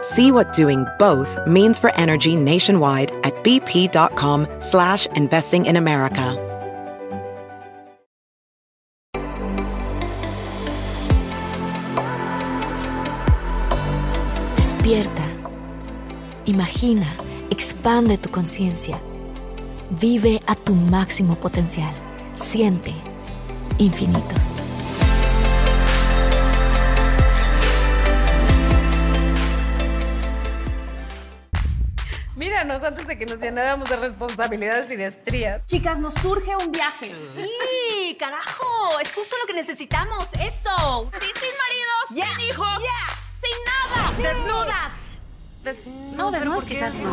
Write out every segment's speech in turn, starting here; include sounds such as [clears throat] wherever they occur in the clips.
See what doing both means for energy nationwide at bp.com slash investing in America. Despierta. Imagina, expande tu conciencia. Vive a tu máximo potencial. Siente infinitos. Míranos antes de que nos llenáramos de responsabilidades y de estrías. Chicas, nos surge un viaje. Sí, carajo. Es justo lo que necesitamos. Eso. Sí, sin maridos, Ya. sin hijos, Ya. sin nada. Desnudas. Des- no, desnudas quizás no.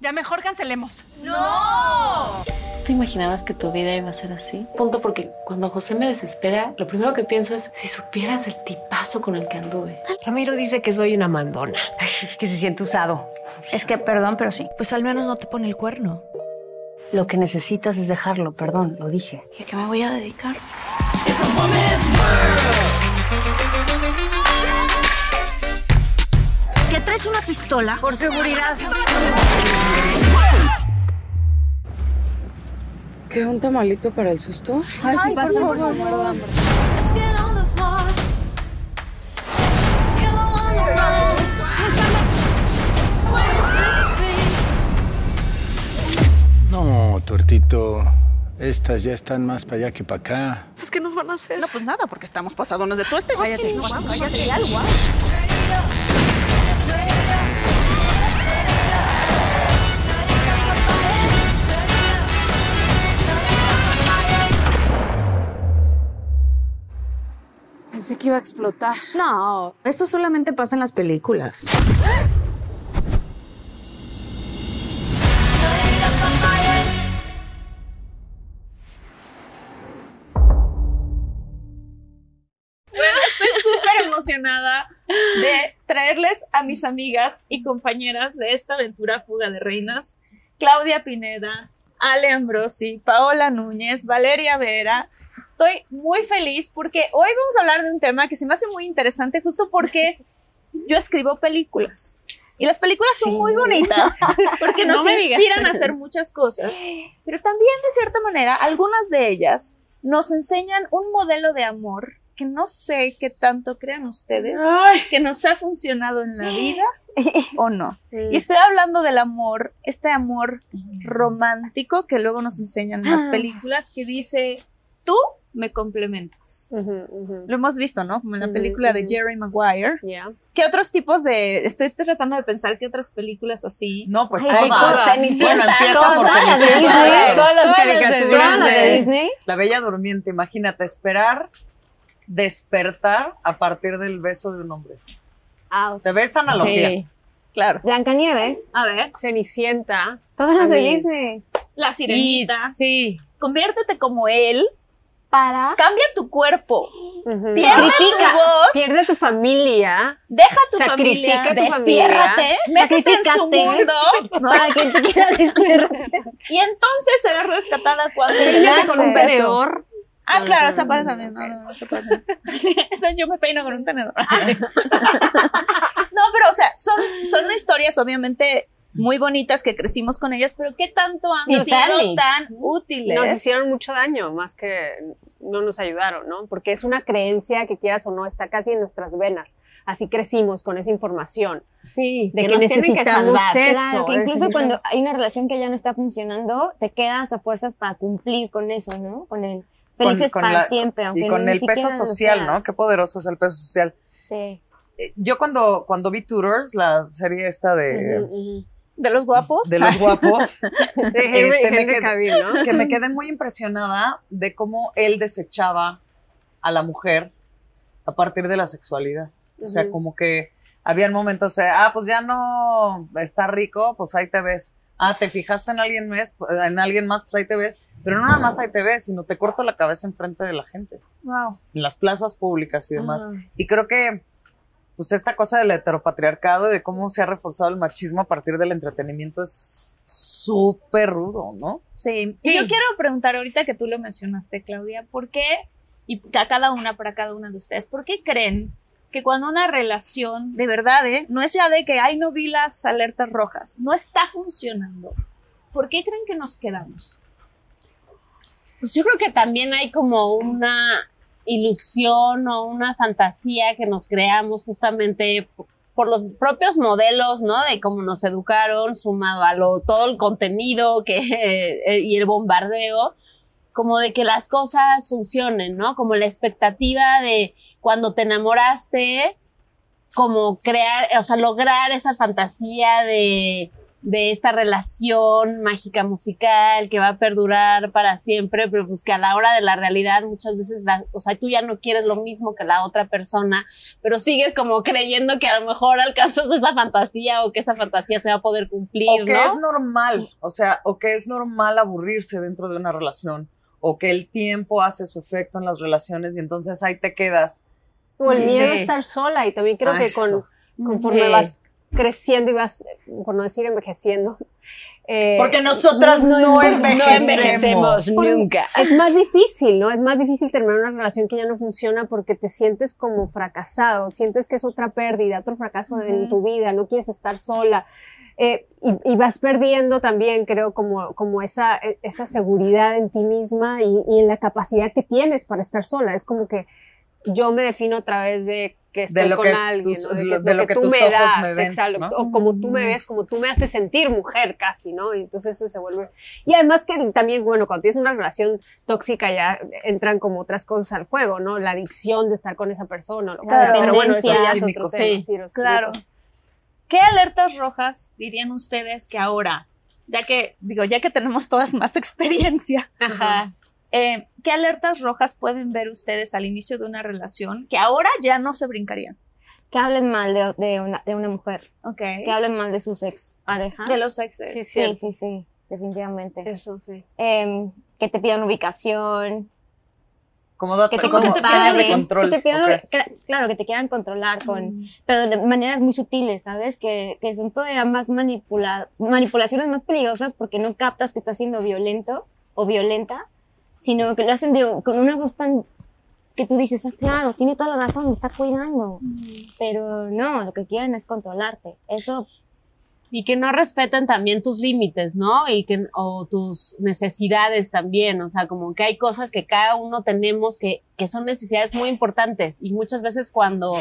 Ya mejor cancelemos. ¿Te imaginabas que tu vida iba a ser así? Punto porque cuando José me desespera, lo primero que pienso es si supieras el tipazo con el que anduve. Ramiro dice que soy una mandona, [laughs] que se siente usado. Es que, perdón, pero sí. Pues al menos no te pone el cuerno. Lo que necesitas es dejarlo, perdón, lo dije. ¿Y a qué me voy a dedicar? ¿Que traes una pistola? Por seguridad. ¿Qué un tamalito para el susto? Ay, sí, pasa. No, tortito. Estas ya están más para allá que para acá. ¿Es que nos van a hacer? No, pues nada, porque estamos pasadones de tueste. Cállate. No, cállate, algo. Pensé que iba a explotar. No, esto solamente pasa en las películas. Bueno, estoy súper emocionada de traerles a mis amigas y compañeras de esta aventura Fuga de Reinas, Claudia Pineda, Ale Ambrosi, Paola Núñez, Valeria Vera. Estoy muy feliz porque hoy vamos a hablar de un tema que se me hace muy interesante justo porque [laughs] yo escribo películas. Y las películas son muy bonitas [laughs] porque nos No inspiran a hacer muchas cosas, pero también de cierta manera algunas de ellas nos enseñan un modelo de amor que no sé qué tanto crean ustedes que nos ha funcionado en la vida o no. Y estoy hablando del amor, este amor romántico que luego nos enseñan en las películas que dice, tú me complementas. Lo hemos visto, ¿no? Como en la película de. Jerry Maguire. ¿Qué otros tipos de... Estoy tratando de pensar qué otras películas así. No, pues Ay, todas. todas, Cenicienta, Bueno, empieza por todas, las de Cenicienta. Disney, todas las Todas las de caricaturas Disney. de Disney. La Bella Durmiente, imagínate, esperar, despertar a partir del beso de un hombre. ¿Te ves analogía? Sí. Claro. Blancanieves, A ver, Cenicienta. todas las de. Disney. La Sirenita. Sí. Conviértete como él. Para. Cambia tu cuerpo. Ujú. Pierde tu voz. Pierde tu familia. Deja tu Sacrifica familia. tu familia. Despiérrate. Métete en su mundo. [laughs] Para que te quiera despierta. Y entonces será rescatada cuando dan con un tenedor. Ah, claro, esa parte también. No, no, no, [laughs] esa parte. Yo me peino con un tenedor. [laughs] no, pero o sea, son, son historias obviamente muy bonitas que crecimos con ellas, pero ¿qué tanto han Y sido Sally. tan útiles? Nos hicieron mucho daño, más que no nos ayudaron, ¿no? Porque es una creencia que quieras o no, está casi en nuestras venas. Así crecimos con esa información. Sí, de que, nos tienen necesitamos salvar. eso. Claro, que incluso cuando hay una relación que ya no está funcionando, te quedas a fuerzas para cumplir con eso, ¿no? Con el felices Con- con para la- siempre, aunque Y con ni el peso social. ¿no? Qué poderoso es el peso social. Sí. Eh, Yo cuando, cuando vi Tutors, la serie esta de, ¿De los guapos? de los guapos, [laughs] De Henry- este, me Cavill, ¿no? que me quedé muy impresionada de cómo él desechaba a la mujer a partir de la sexualidad. O sea, como que habían momentos, eh, ah, pues ya no está rico, pues ahí te ves. Ah, te fijaste en alguien más, en alguien más, pues ahí te ves. Pero no nada más ahí te ves, sino te corto la cabeza enfrente de la gente, Wow. en las plazas públicas y demás. Y creo que, pues esta cosa del heteropatriarcado y de cómo se ha reforzado el machismo a partir del entretenimiento es súper rudo, ¿no? Sí. Y yo quiero preguntar ahorita que tú lo mencionaste, Claudia, ¿por qué, y a cada una, para cada una de ustedes, ¿por qué creen que cuando una relación, de verdad, ¿eh? no es ya de que, ay, no vi las alertas rojas, no está funcionando, ¿por qué creen que nos quedamos? Pues yo creo que también hay como una ilusión o una fantasía que nos creamos justamente por los propios modelos, ¿no? De cómo nos educaron, sumado a lo, todo el contenido que, [laughs] eh, y el bombardeo, como de que las cosas funcionen, ¿no? Como la expectativa de cuando te enamoraste, como crear, o sea, lograr esa fantasía de, de esta relación mágica musical que va a perdurar para siempre, pero pues que a la hora de la realidad muchas veces, la, o sea, tú ya no quieres lo mismo que la otra persona, pero sigues como creyendo que a lo mejor alcanzas esa fantasía o que esa fantasía se va a poder cumplir, o que ¿no? es normal, o sea, o que es normal aburrirse dentro de una relación, o que el tiempo hace su efecto en las relaciones y entonces ahí te quedas. O el miedo a estar sola y también creo Ah, que con, conforme Sí. vas creciendo y vas, por no decir envejeciendo. eh, Porque nosotras no envejecemos. Nunca. Es más difícil, ¿no? Es más difícil terminar una relación que ya no funciona porque te sientes como fracasado, sientes que es otra pérdida, otro fracaso de- en tu vida, no quieres estar sola. eh, y, y vas perdiendo también, creo, como, como esa, eh, esa seguridad en ti misma y, y en la capacidad que tienes para estar sola. Es como que yo me defino a través de que estoy lo con que alguien, tus- ¿no? de, lo- que, de lo lo que que tú tus me ojos das, me ven, exacto, ¿no? o como tú me ves, como tú me haces sentir mujer casi, ¿no? Y entonces eso se vuelve... Y además que también, bueno, cuando tienes una relación tóxica ya entran como otras cosas al juego, ¿no? La adicción de estar con esa persona, lo sea. Pero bueno, eso ya es otro tema. Sí, sí, los Claro. químicos. ¿Qué alertas rojas dirían ustedes que ahora, ya que, digo, ya que tenemos todas más [laughs] experiencia, Ajá. Eh, ¿qué alertas rojas pueden ver ustedes al inicio de una relación que ahora ya no se brincarían? Que hablen mal de, de una, de una mujer. Ok. Que hablen mal de sus ex parejas. De los exes. Sí, cierto. sí, sí, definitivamente. Eso sí. Em, que te pidan ubicación. Como, Que te como comparen, señas de control. que te pidan- claro, que te quieran controlar con, Mm. pero de maneras muy sutiles, ¿sabes? Que, que son todavía más manipula, manipulaciones más peligrosas porque no captas que estás siendo violento o violenta, sino que lo hacen de- con una voz tan que tú dices, ah, claro, tiene toda la razón, me está cuidando. Pero no, lo que quieren es controlarte. Eso y que no respetan también tus límites, ¿no? Y que, o tus necesidades también, o sea, como que hay cosas que cada uno tenemos que, que son necesidades muy importantes y muchas veces cuando,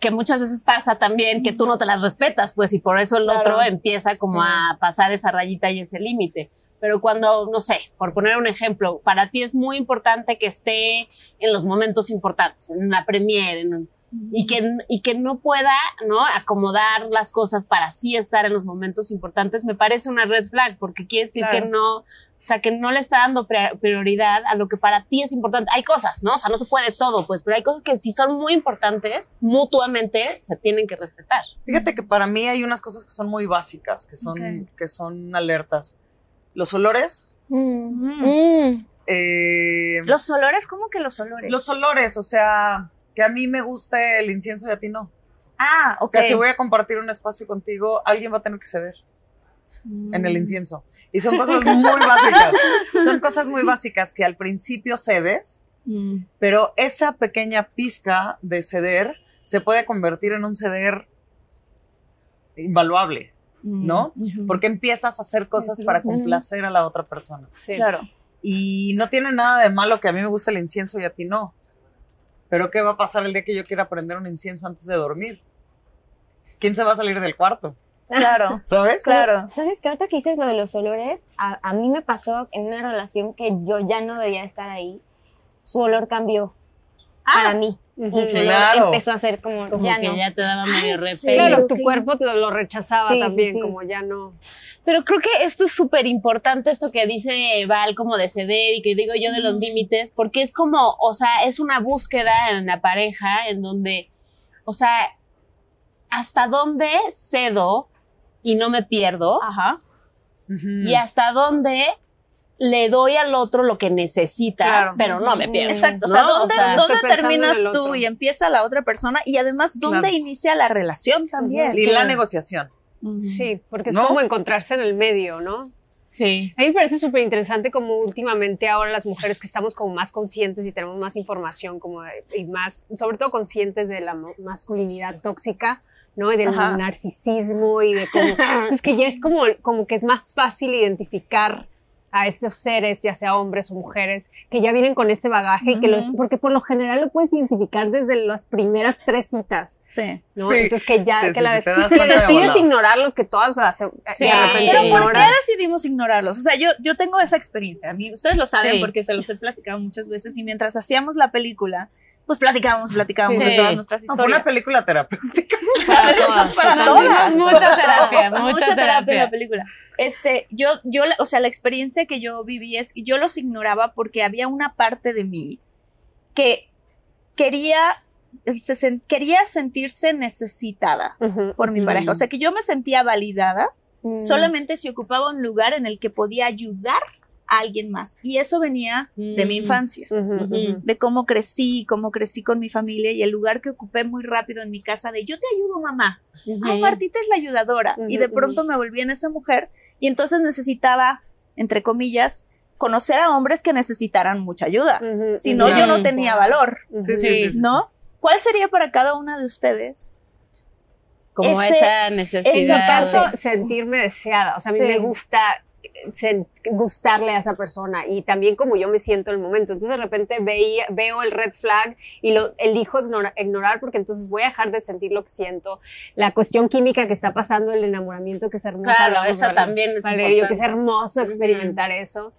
que muchas veces pasa también que tú no te las respetas, pues, y por eso el Claro. otro empieza como Sí. a pasar esa rayita y ese límite. Pero cuando, no sé, por poner un ejemplo, para ti es muy importante que esté en los momentos importantes, en la premiere, en un- y que, y que no pueda ¿no? acomodar las cosas para sí estar en los momentos importantes, me parece una red flag, porque quiere decir Claro. que no, o sea, que no le está dando pri- prioridad a lo que para ti es importante. Hay cosas, ¿no? O sea, no se puede todo, pues, pero hay cosas que si son muy importantes, mutuamente se tienen que respetar. Fíjate que para mí hay unas cosas que son muy básicas, que son, Ok. que son alertas. Los olores. Mm. eh, Los olores, ¿cómo que los olores? los olores, o sea, que a mí me guste el incienso y a ti no. Ah, ok. O sea, si voy a compartir un espacio contigo, alguien va a tener que ceder en Mm. el incienso. Y son cosas muy básicas. [laughs] Son cosas muy básicas que al principio cedes, Mm. pero esa pequeña pizca de ceder se puede convertir en un ceder invaluable. ¿No? Porque empiezas a hacer cosas para complacer a la otra persona. Claro. Y no tiene nada de malo que a mí me guste el incienso y a ti no. Pero ¿qué va a pasar el día que yo quiera prender un incienso antes de dormir? ¿Quién se va a salir del cuarto? Claro. [laughs] ¿Sabes? Claro. ¿Sabes que ahorita que dices lo de los olores, a, a mí me pasó en una relación que yo ya no debía estar ahí, su olor cambió para mí. Y olor Claro. empezó a ser como, Como ya que no. ya te daba medio repele. Claro, tu cuerpo te lo rechazaba Sí, también, sí. como ya no. Pero creo que esto es súper importante, esto que dice Val, como de ceder y que digo yo de los límites, porque es como, o sea, es una búsqueda en la pareja en donde, o sea, hasta dónde cedo y no me pierdo Ajá. y hasta dónde le doy al otro lo que necesita, Claro. pero no me pierdo. Exacto. O sea, ¿dónde, sea, terminas tú y empieza la otra persona? Y además, ¿dónde Claro. inicia la relación también? Y la negociación. Sí, porque es ¿No? como encontrarse en el medio, ¿no? Sí. A mí me parece súper interesante como últimamente ahora las mujeres que estamos como más conscientes y tenemos más información como de- y más, sobre todo conscientes de la masculinidad tóxica, ¿no? Y del Ajá. narcisismo y de cómo... Entonces que ya es como, como que es más fácil identificar a esos seres, ya sea hombres o mujeres, que ya vienen con ese bagaje y que los, porque por lo general lo puedes identificar desde las primeras tres citas, Sí. ¿no? Sí. Entonces que ya, Sí, que sí, la sí, de decides ignorarlos, que todas hace, Sí. de repente Pero ¿por qué decidimos ignorarlos? O sea, yo, yo tengo esa experiencia. A mí, ustedes lo saben Sí. porque se los he platicado muchas veces. Y mientras hacíamos la película, pues platicábamos, platicábamos Sí. de todas nuestras No, fue una historias. película terapéutica. [laughs] Para todas. Para todas. Mucha terapia, mucha, mucha terapia en terapia. la película. Este, yo, yo, o sea, la experiencia que yo viví es que yo los ignoraba porque había una parte de mí que quería, se sen- quería sentirse necesitada por mi pareja. O sea, que yo me sentía validada Mm. solamente si ocupaba un lugar en el que podía ayudar a alguien más. Y eso venía de mi Mm. infancia de cómo crecí, cómo crecí con mi familia y el lugar que ocupé muy rápido en mi casa de yo te ayudo mamá, ay Martita es la ayudadora y de pronto me volví en esa mujer y entonces necesitaba, entre comillas, conocer a hombres que necesitaran mucha ayuda, si no yo no tenía valor, Sí, sí, sí, sí. ¿no? ¿Cuál sería para cada una de ustedes? Como Ese- esa En mi necesidad. caso, de- sentirme deseada. O sea, a mí Sí. me gusta sen- gustarle a esa persona y también como yo me siento en el momento. Entonces de repente veía, veo el red flag y lo elijo ignora- ignorar porque entonces voy a dejar de sentir lo que siento. La cuestión química que está pasando, el enamoramiento que es hermoso. Claro, hablamos, esa ¿verdad, también es Valerio, que es hermoso experimentar eso.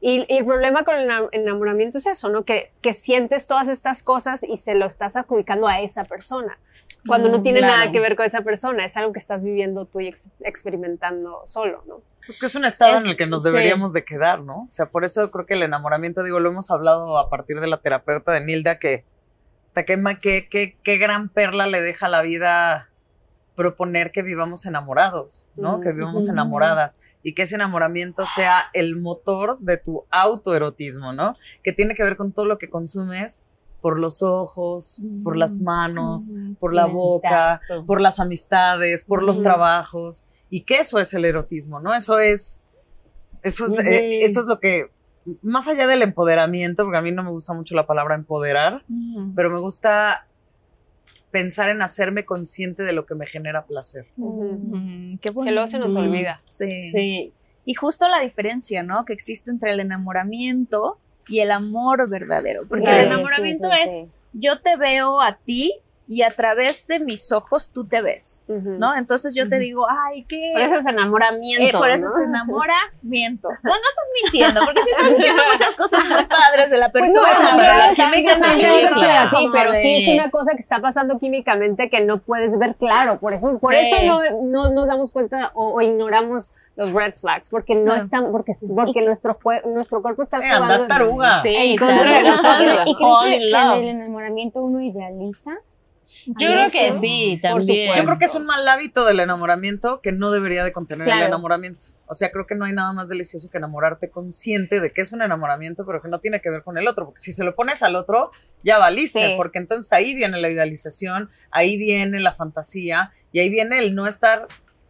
Y, y el problema con el ena- enamoramiento es eso, ¿no? Que, que sientes todas estas cosas y se lo estás adjudicando a esa persona. Cuando no tiene claro. nada que ver con esa persona, es algo que estás viviendo tú y ex- experimentando solo, ¿no? Pues que es un estado Es- en el que nos sí. deberíamos de quedar, ¿no? O sea, por eso creo que el enamoramiento, digo, lo hemos hablado a partir de la terapeuta de Nilda, que qué, qué, qué, gran perla le deja a la vida proponer que vivamos enamorados, ¿no? Mm, Que vivamos enamoradas y que ese enamoramiento sea el motor de tu autoerotismo, ¿no? Que tiene que ver con todo lo que consumes por los ojos, por las manos, por la boca, por las amistades, por los trabajos, y que eso es el erotismo, ¿no? Eso es, eso es, Ujú. eh, eso es lo que, más allá del empoderamiento, porque a mí no me gusta mucho la palabra empoderar, pero me gusta pensar en hacerme consciente de lo que me genera placer. Mm, qué Que luego se nos olvida. Sí. Sí. Y justo la diferencia, ¿no? Que existe entre el enamoramiento y el amor verdadero. Porque Sí, el sí, enamoramiento sí, es sí. yo te veo a ti y a través de mis ojos tú te ves, Ujú. ¿no? Entonces yo te digo, ay, qué... Por eso es enamoramiento. Eh, por eso ¿no? se [laughs] enamora, miento. No, no estás mintiendo, porque sí estás diciendo [laughs] muchas cosas muy padres de la Pues no, persona. pero la no es- química no es para ti, pero sí de- es una cosa que está pasando químicamente que no puedes ver claro. Por eso, por Sí. eso no, no nos damos cuenta o, o ignoramos los red flags, porque no Claro. están, porque, porque nuestro, nuestro cuerpo está Eh, andas jugando- taruga. Sí, ¿Y bien. creen Fall que, que en el enamoramiento uno idealiza? Yo creo que sí, también. Yo creo que es un mal hábito del enamoramiento que no debería de contener el Claro. enamoramiento. O sea, creo que no hay nada más delicioso que enamorarte consciente de que es un enamoramiento, pero que no tiene que ver con el otro. Porque si se lo pones al otro, ya valiste, Sí. porque entonces ahí viene la idealización, ahí viene la fantasía y ahí viene el no estar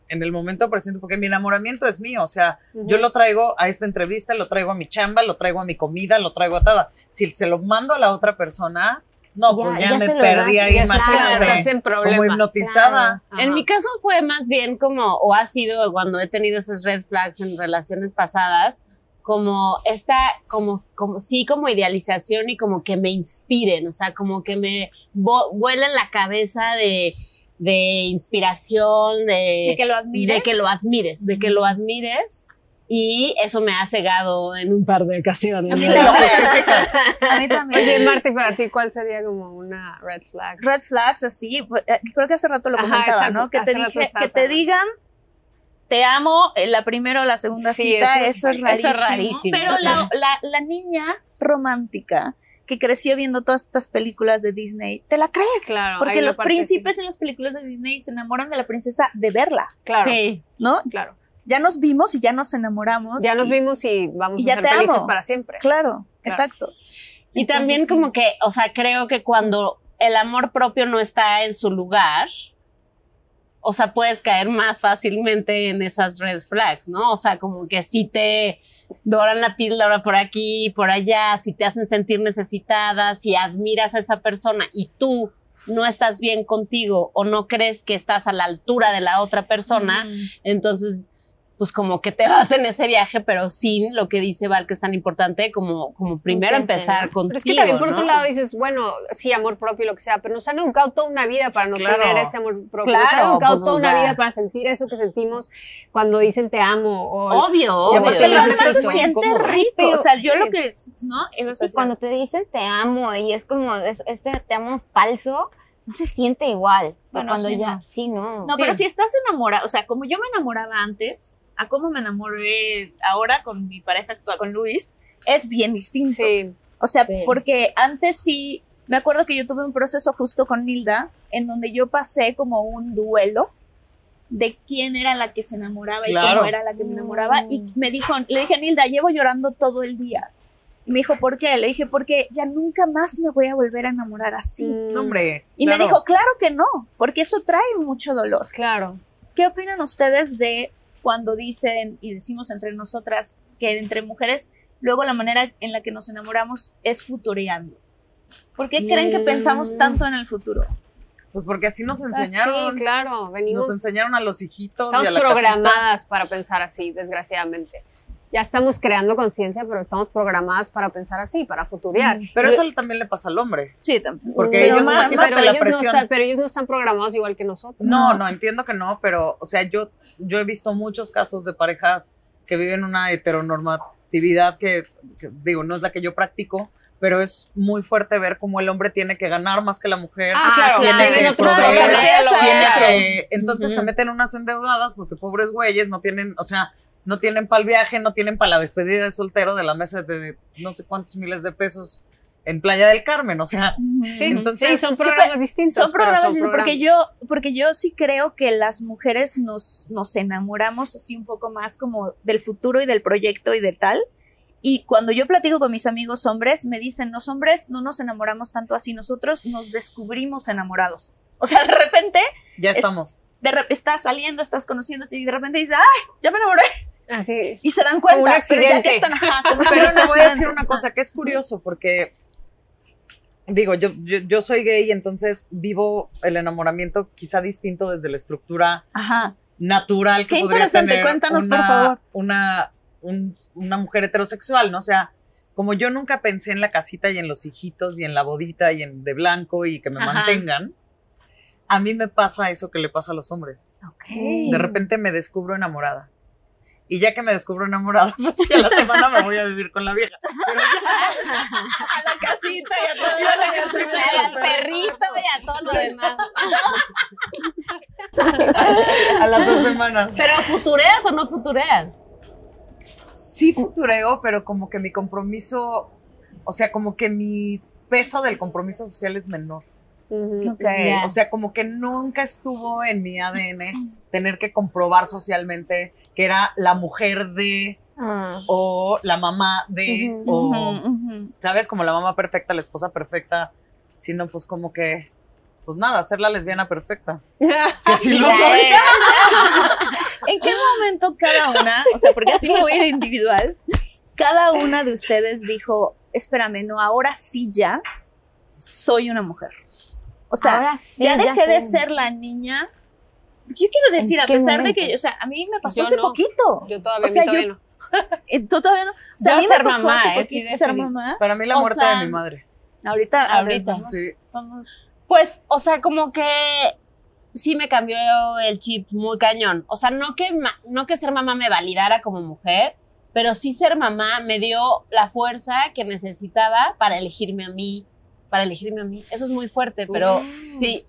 en el momento presente, porque mi enamoramiento es mío. O sea, Ujú. yo lo traigo a esta entrevista, lo traigo a mi chamba, lo traigo a mi comida, lo traigo a toda. Si se lo mando a la otra persona, No, pues ya, me se lo perdí das, ahí, ya sabes, estás en Como problemas. hipnotizada. En mi caso fue más bien como, o ha sido cuando he tenido esos red flags en relaciones pasadas, como esta, como, como, sí, como idealización y como que me inspiren, o sea, como que me vo- vuelen la cabeza de, de inspiración, de, De que lo admires. de que lo admires, de que lo admires. Y eso me ha cegado en un par de ocasiones. A mí [laughs] también. A mí también. Oye, Marta, ¿y para ti cuál sería como una red flag? red flags así, pues, eh, creo que hace rato lo Ajá, comentaba, exacto, ¿no? Que te, dije, que te digan te amo en la primera o la segunda Sí, cita, eso es- eso es eso rarísimo. es rarísimo, Pero sí. la, la, la niña romántica que creció viendo todas estas películas de Disney, ¿te la crees? Claro, Porque los príncipes en las películas de Disney se enamoran de la princesa de verla, Claro, Sí. ¿no? claro. Ya nos vimos y ya nos enamoramos. Ya nos vimos y vamos y a ya ser te felices amo. para siempre. Claro, Claro. exacto. Y también Entonces, como que, o sea, creo que cuando el amor propio no está en su lugar, o sea, puedes caer más fácilmente en esas red flags, ¿no? O sea, como que si te doran la píldora por aquí y por allá, si te hacen sentir necesitada, si admiras a esa persona y tú no estás bien contigo o no crees que estás a la altura de la otra persona, entonces pues como que te vas en ese viaje, pero sin lo que dice Val, que es tan importante como, como primero empezar ¿no? contigo. Pero es que también por ¿no? otro lado dices, bueno, sí, amor propio, lo que sea, pero nos han educado toda una vida para no Claro. tener ese amor propio. nos han Claro, educado pues, toda o una vida para sentir eso que sentimos cuando dicen te amo. O, Obvio, Y obvio. Pero lo además se siente rico. Pero- o sea, yo lo que. ¿No? Es Sí, cuando te dicen te amo y es como es- este te amo falso, no se siente igual. Bueno, cuando sí, ya, no. sí, no. No, pero si estás enamorada, o sea, como yo me enamoraba antes, a cómo me enamoré ahora con mi pareja actual, con Luis, es bien distinto. Sí. O sea, Sí. porque antes sí, me acuerdo que yo tuve un proceso justo con Nilda, en donde yo pasé como un duelo de quién era la que se enamoraba y Claro. cómo era la que me enamoraba. Y me dijo, le dije, Nilda, llevo llorando todo el día. Y me dijo, ¿por qué? Le dije, porque ya nunca más me voy a volver a enamorar así. Mm, No, hombre. Y me dijo, claro que no, porque eso trae mucho dolor. Claro. ¿Qué opinan ustedes de cuando dicen y decimos entre nosotras que entre mujeres luego la manera en la que nos enamoramos es futureando? ¿Por qué creen que Mm. pensamos tanto en el futuro? Pues porque así nos Ah, enseñaron. Sí, claro. Venimos, Nos enseñaron a los hijitos y estamos a la casita. programadas para pensar así, desgraciadamente. Ya estamos creando conciencia, pero estamos programadas para pensar así, para futurear. Pero eso también le pasa al hombre. Sí, también. Porque Pero ellos, más- imagínate pero la ellos no presión. están- pero ellos no están programados igual que nosotros. No, no, entiendo que no, pero, o sea, yo, yo he visto muchos casos de parejas que viven una heteronormatividad que, que, digo, no es la que yo practico, pero es muy fuerte ver cómo el hombre tiene que ganar más que la mujer. Ah, claro, tiene tienen que otros proveer, roles, tiene eso. que- entonces se meten unas endeudadas porque pobres güeyes no tienen, o sea, no tienen para el viaje, no tienen para la despedida de soltero de la mesa de no sé cuántos miles de pesos en Playa del Carmen, o sea, Sí, entonces sí, son programas distintos. Son programas, son distintos, porque programas. yo, porque yo sí creo que las mujeres nos, nos enamoramos así un poco más como del futuro y del proyecto y de tal. Y cuando yo platico con mis amigos hombres, me dicen, los hombres no nos enamoramos tanto así, nosotros nos descubrimos enamorados. O sea, de repente, ya Es- estamos. De rep- estás saliendo, estás conociendo y de repente dices, ¡ay! Ya me enamoré. Así. Y se dan Como cuenta. un pero ya que accidente. están, ajá, como si Pero te voy a decir una cosa que es curioso porque digo, yo, yo, yo soy gay, entonces vivo el enamoramiento quizá distinto desde la estructura Ajá. natural que Qué podría interesante, tener cuéntanos, una, por favor. Una, un- una mujer heterosexual, ¿no? O sea, como yo nunca pensé en la casita y en los hijitos y en la bodita y en de blanco y que me Ajá. mantengan, a mí me pasa eso que le pasa a los hombres. Ok. De repente me descubro enamorada. Y ya que me descubro enamorada, [laughs] pues sí, a la semana me voy a vivir con la vieja. Pero ya, a la casita y a todo. a la casita y Al perrito y a todo lo demás. a las dos semanas. Pero futureas o no futureas. Sí futureo, pero como que mi compromiso, o sea, como que mi peso del compromiso social es menor. O sea, como que nunca estuvo en mi ADN [clears throat] tener que comprobar socialmente que era la mujer de Ah. o la mamá de o sabes como la mamá perfecta, la esposa perfecta, sino pues como que pues nada, ser la lesbiana perfecta. [laughs] Que sí lo soy. [laughs] ¿En qué momento cada una, o sea, porque así me voy a ir individual, cada una de ustedes dijo, espérame, no, ahora sí ya, soy una mujer. O sea, Ahora sí, ya ya dejé de ser la niña. Yo quiero decir, ¿En a pesar momento? de que, o sea, a mí me pasó Yo hace no. poquito. Yo todavía, O sea, todavía yo- no. [laughs] Eh, ¿Tú todavía no? O sea, Yo a mí me ser pasó mamá, hace eh, poquito ser mamá. Para mí la O muerte sea, de mi madre. Ahorita, Ahorita. vamos, Sí. vamos. Pues, o sea, como que sí me cambió el chip muy cañón. O sea, no que, ma- no que ser mamá me validara como mujer, pero sí ser mamá me dio la fuerza que necesitaba para elegirme a mí, para elegirme a mí. Eso es muy fuerte, pero sí.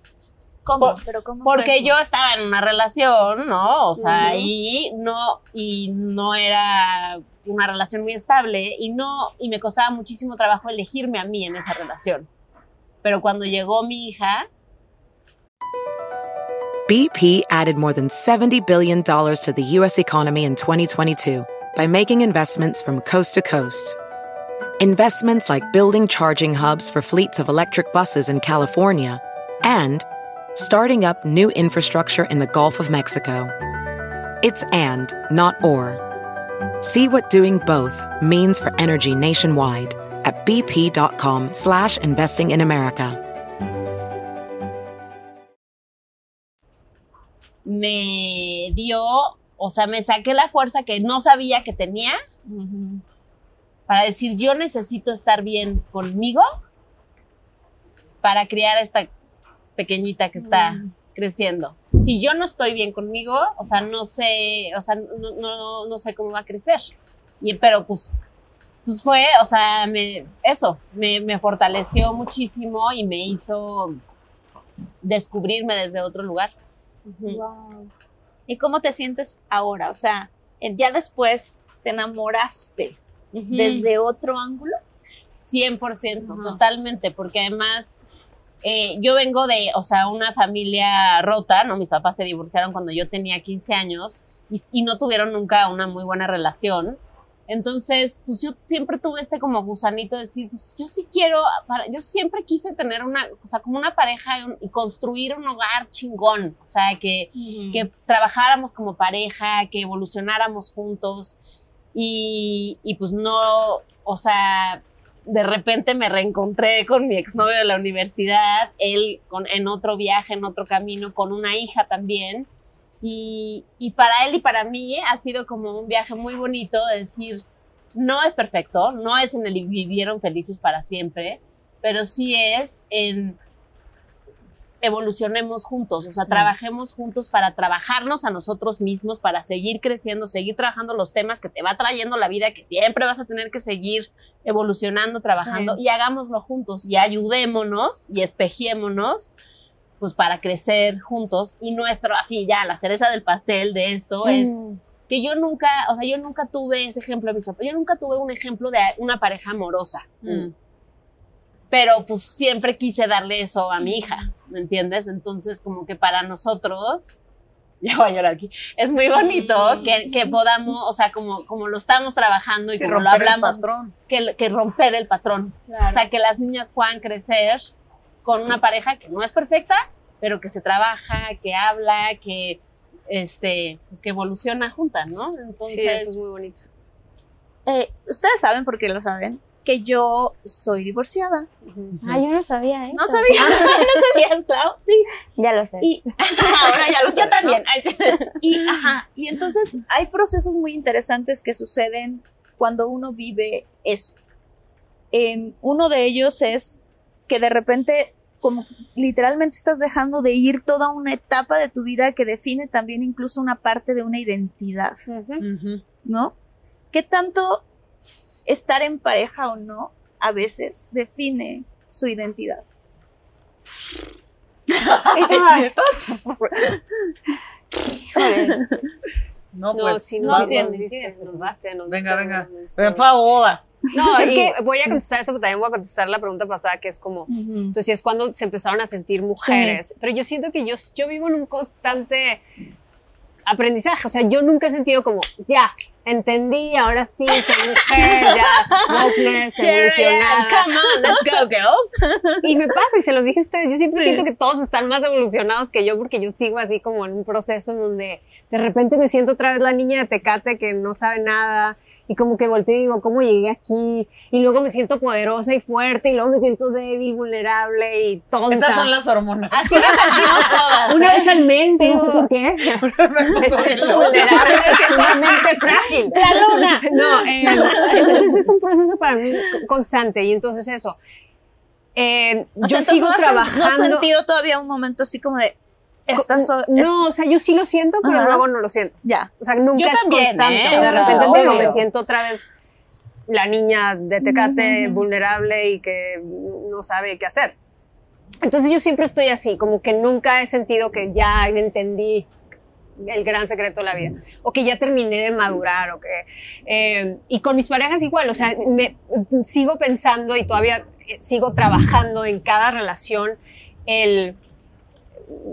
¿Cómo? Por- ¿Pero cómo Porque eso? yo estaba en una relación, ¿no? O sea, y no, y no era una relación muy estable y no, y me costaba muchísimo trabajo elegirme a mí en esa relación. Pero cuando llegó mi hija, BP added more than $70 billion to the U.S. economy in 2022 by making investments from coast to coast. Investments like building charging hubs for fleets of electric buses in California and starting up new infrastructure in the Gulf of Mexico. It's and, not or. See what doing both means for energy nationwide at bp.com slash investing in America. me dio, o sea, me saqué la fuerza que no sabía que tenía para decir, yo necesito estar bien conmigo para criar a esta pequeñita que está creciendo. Si yo no estoy bien conmigo, o sea, no sé, o sea, no, no, no sé cómo va a crecer. Y, pero pues, pues fue, o sea, me, eso, me, me fortaleció muchísimo y me hizo descubrirme desde otro lugar. Wow. ¿Y cómo te sientes ahora? O sea, ya después te enamoraste desde otro ángulo. 100%, totalmente, porque además eh, yo vengo de, o sea, una familia rota, ¿no? Mis papás se divorciaron cuando yo tenía 15 años y, y no tuvieron nunca una muy buena relación. Entonces, pues yo siempre tuve este como gusanito de decir, pues yo sí quiero, para- yo siempre quise tener una, o sea, como una pareja y construir un hogar chingón, o sea, que, que trabajáramos como pareja, que evolucionáramos juntos y, pues no, o sea, de repente me reencontré con mi exnovio de la universidad, él con, en otro viaje, en otro camino, con una hija también. Y, y para él y para mí ha sido como un viaje muy bonito de decir, no es perfecto, no es en el vivieron felices para siempre, pero sí es en evolucionemos juntos, o sea, trabajemos juntos para trabajarnos a nosotros mismos, para seguir creciendo, seguir trabajando los temas que te va trayendo la vida, que siempre vas a tener que seguir evolucionando, trabajando, Sí. y hagámoslo juntos, y ayudémonos y espejémonos, pues para crecer juntos, y nuestro, así ya, la cereza del pastel de esto es que yo nunca, o sea, yo nunca tuve ese ejemplo de papás, yo nunca tuve un ejemplo de una pareja amorosa. Pero pues siempre quise darle eso a mi hija, ¿me entiendes? Entonces como que para nosotros, [laughs] ya voy a llorar aquí, es muy bonito que, que podamos, o sea, como, como lo estamos trabajando y Que como lo romper el hablamos, patrón. que, que romper el patrón. O sea, que las niñas puedan crecer con una pareja que no es perfecta, pero que se trabaja, que habla, que este, pues que evoluciona juntas, ¿no? Entonces, Sí, eso es muy bonito. Eh, Ustedes saben, porque lo saben, que yo soy divorciada. Ah, yo no sabía eso. No sabía, [laughs] no sabías, Clau, sí. Ya lo sé. Y [laughs] ahora ya lo Yo sabes, también. ¿no? Y, ajá, y entonces hay procesos muy interesantes que suceden cuando uno vive eso. Uno de ellos es que de repente, como literalmente estás dejando de ir toda una etapa de tu vida que define también incluso una parte de una identidad, ¿no? ¿Qué tanto estar en pareja o no a veces define su identidad? [laughs] Y todas. No, No, pues. no, nos, pues, nos diste, nos diste, nos Venga, venga. Ven pa' boda. No, [laughs] es que voy a contestar eso, pero también voy a contestar la pregunta pasada, que es como, entonces es cuando se empezaron a sentir mujeres. Pero yo siento que yo, yo vivo en un constante aprendizaje. O sea, yo nunca he sentido como, ya, entendí, ahora sí, soy mujer, ya, wokeness, [laughs] evolucionada. come on, let's go, girls. [laughs] Y me pasa, y se los dije a ustedes, yo siempre Sí. siento que todos están más evolucionados que yo, porque yo sigo así como en un proceso en donde de repente me siento otra vez la niña de Tecate que no sabe nada y como que volteo y digo, ¿cómo llegué aquí? Y luego me siento poderosa y fuerte y luego me siento débil, vulnerable y tonta. Esas son las hormonas. Así nos sentimos todas. Una ¿eh? vez al mes, no sé por qué. [laughs] Me siento vulnerable, sumamente frágil. La luna. No, eh, entonces es un proceso para mí constante y entonces eso. Eh, O yo sea, sigo no has- trabajando. ¿No has sentido todavía un momento así como de. No, o sea, yo sí lo siento, pero Ajá. luego no lo siento. Ya. O sea, nunca Yo es también, constante. ¿eh? O sea, de repente te digo, me siento otra vez la niña de Tecate vulnerable y que no sabe qué hacer. Entonces yo siempre estoy así, como que nunca he sentido que ya entendí el gran secreto de la vida, o que ya terminé de madurar, o que... eh, y con mis parejas igual, o sea, me, sigo pensando y todavía eh, sigo trabajando en cada relación el,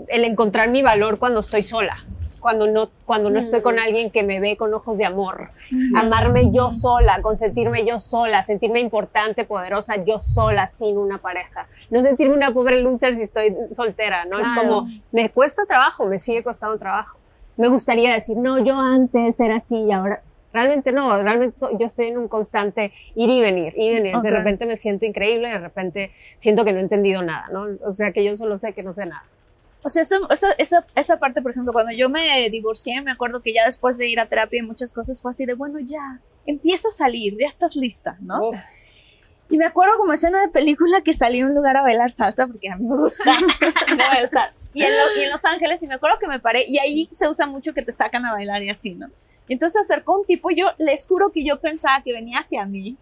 el encontrar mi valor cuando estoy sola, cuando no, cuando no estoy con alguien que me ve con ojos de amor, amarme yo sola, consentirme yo sola, sentirme importante, poderosa yo sola, sin una pareja. No sentirme una pobre loser si estoy soltera, ¿no? Es como, me cuesta trabajo, me sigue costando trabajo. Me gustaría decir, no, yo antes era así y ahora... Realmente no, realmente yo estoy en un constante ir y venir, ir y venir. De repente me siento increíble, de repente siento que no he entendido nada, ¿no? O sea, que yo solo sé que no sé nada. O sea, esa, esa, esa, esa parte, por ejemplo, cuando yo me divorcié, me acuerdo que ya después de ir a terapia y muchas cosas fue así de, bueno, ya, empieza a salir, ya estás lista, ¿no? Y me acuerdo como escena de película que salí a un lugar a bailar salsa, porque a mí me gusta [laughs] bailar. Y en, Lo- y en Los Ángeles, y me acuerdo que me paré, y ahí se usa mucho que te sacan a bailar y así, ¿no? Y entonces se acercó un tipo, y yo les juro que yo pensaba que venía hacia mí.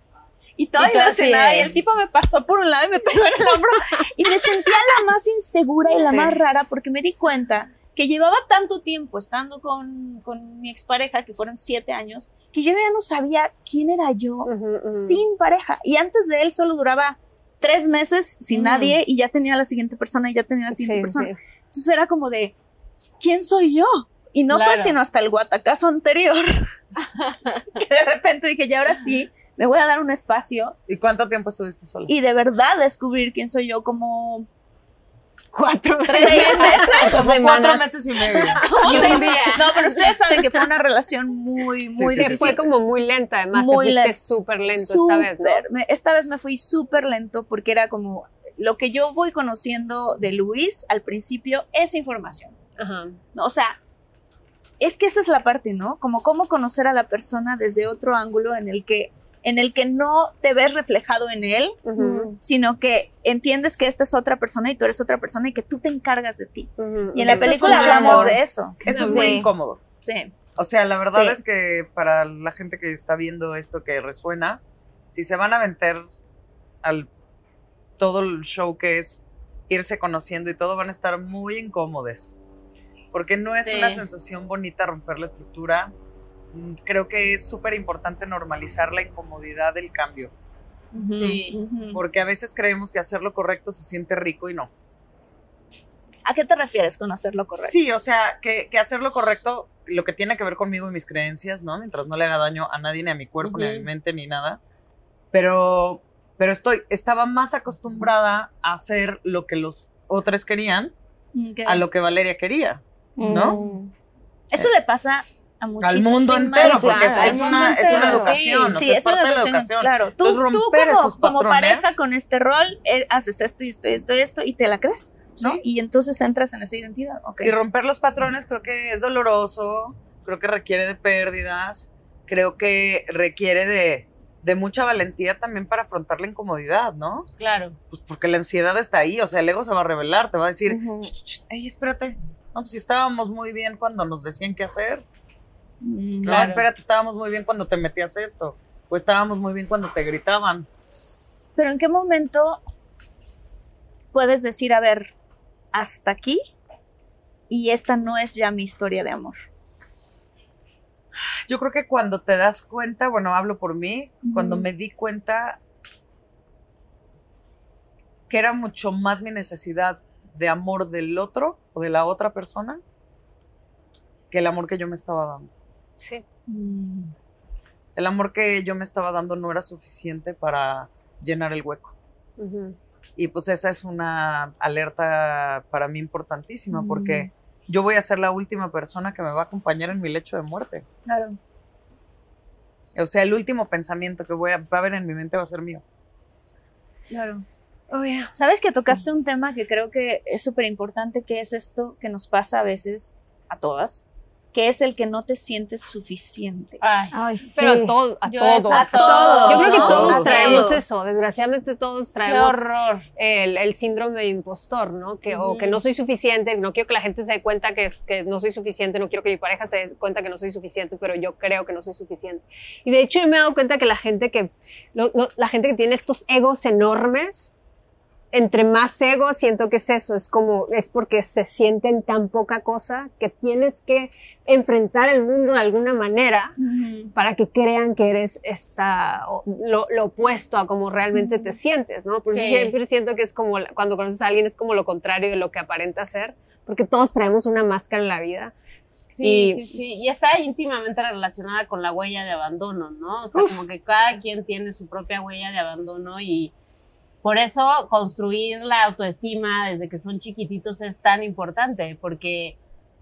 Y toda Y de- y el tipo me pasó por un lado y me pegó en el hombro. [laughs] Y me sentía la más insegura y la Sí. más rara porque me di cuenta que llevaba tanto tiempo estando con, con mi expareja, que fueron siete años, que yo ya no sabía quién era yo sin pareja. Y antes de él solo duraba tres meses sin Mm. nadie y ya tenía la siguiente persona y ya tenía la siguiente Sí, persona. Entonces era como de, ¿quién soy yo? Y no fue Claro. sino hasta el guatacazo anterior [laughs] que de repente dije, ya ahora sí, me voy a dar un espacio ¿Y cuánto tiempo estuviste sola? y de verdad descubrir quién soy yo como Cuatro tres meses. [laughs] Como semanas. cuatro meses y medio. [laughs] Y un día. No, pero ustedes saben que fue una relación muy, muy sí, sí, fue como muy lenta, además. Muy te fuiste súper lento esta vez, ¿no? Súper. Me- esta vez me fui súper lento porque era como lo que yo voy conociendo de Luis al principio es información. Ajá. ¿no? O sea, es que esa es la parte, ¿no? Como cómo conocer a la persona desde otro ángulo en el que en el que no te ves reflejado en él, sino que entiendes que esta es otra persona y tú eres otra persona y que tú te encargas de ti. Y en la Eso película hablamos amor. de eso. Eso es muy incómodo. Sí. O sea, la verdad Sí. es que para la gente que está viendo esto que resuena, si se van a meter al todo el show que es irse conociendo y todo, van a estar muy incómodos. Porque no es Sí. una sensación bonita romper la estructura. Mm, Creo que es súper importante normalizar la incomodidad del cambio. Sí. Porque a veces creemos que hacer lo correcto se siente rico y no. ¿A qué te refieres con hacer lo correcto? Sí, o sea, que, que hacer lo correcto, lo que tiene que ver conmigo y mis creencias, ¿no? Mientras no le haga daño a nadie, ni a mi cuerpo, ni a mi mente, ni nada. Pero, pero estoy, estaba más acostumbrada a hacer lo que los otros querían A lo que Valeria quería, ¿no? Mm. Eso le pasa a Al mundo entero, porque claro, es, una, mundo es una entero. educación, Sí, es es parte una de la educación. Claro, tú, Entonces, tú romper como, esos como patrones- pareja con este rol, eh, haces esto y esto y esto y esto y te la crees, ¿no? Sí. Y entonces entras en esa identidad. Y romper los patrones creo que es doloroso, creo que requiere de pérdidas, creo que requiere de, de mucha valentía también para afrontar la incomodidad, ¿no? Claro. Pues porque la ansiedad está ahí, o sea, el ego se va a revelar, te va a decir, Ujú. "Ch, ch, ch, ey, espérate, no, pues si estábamos muy bien cuando nos decían qué hacer, Mm, no, espérate, estábamos muy bien cuando te metías esto, o estábamos muy bien cuando te gritaban. Pero ¿en qué momento puedes decir, a ver, hasta aquí y esta no es ya mi historia de amor? Yo creo que cuando te das cuenta, bueno, hablo por mí, cuando me di cuenta que era mucho más mi necesidad de amor del otro o de la otra persona que el amor que yo me estaba dando. Sí. El amor que yo me estaba dando no era suficiente para llenar el hueco. Y pues esa es una alerta para mí importantísima Mm. porque yo voy a ser la última persona que me va a acompañar en mi lecho de muerte. Claro. O sea, el último pensamiento que voy a, va a haber en mi mente va a ser mío. Claro. Sabes que tocaste un tema que creo que es súper importante, que es esto que nos pasa a veces a todas, que es el que no te sientes suficiente. Ay, pero a, todo, a todos. a todos. Yo creo que todos traemos eso. Desgraciadamente todos traemos horror. El, el síndrome de impostor, ¿no? Que, O que no soy suficiente, no quiero que la gente se dé cuenta que, que no soy suficiente, no quiero que mi pareja se dé cuenta que no soy suficiente, pero yo creo que no soy suficiente. Y de hecho yo me he dado cuenta que la gente que, lo- lo- la gente que tiene estos egos enormes, entre más ego, siento que es eso, es como, es porque se sienten tan poca cosa que tienes que enfrentar el mundo de alguna manera para que crean que eres esta, lo, lo opuesto a como realmente te sientes, ¿no? Por Sí. siempre siento que es como, cuando conoces a alguien es como lo contrario de lo que aparenta ser, porque todos traemos una máscara en la vida. Sí, Y- sí, sí. Y está íntimamente relacionada con la huella de abandono, ¿no? O sea, como que cada quien tiene su propia huella de abandono y por eso construir la autoestima desde que son chiquititos es tan importante, porque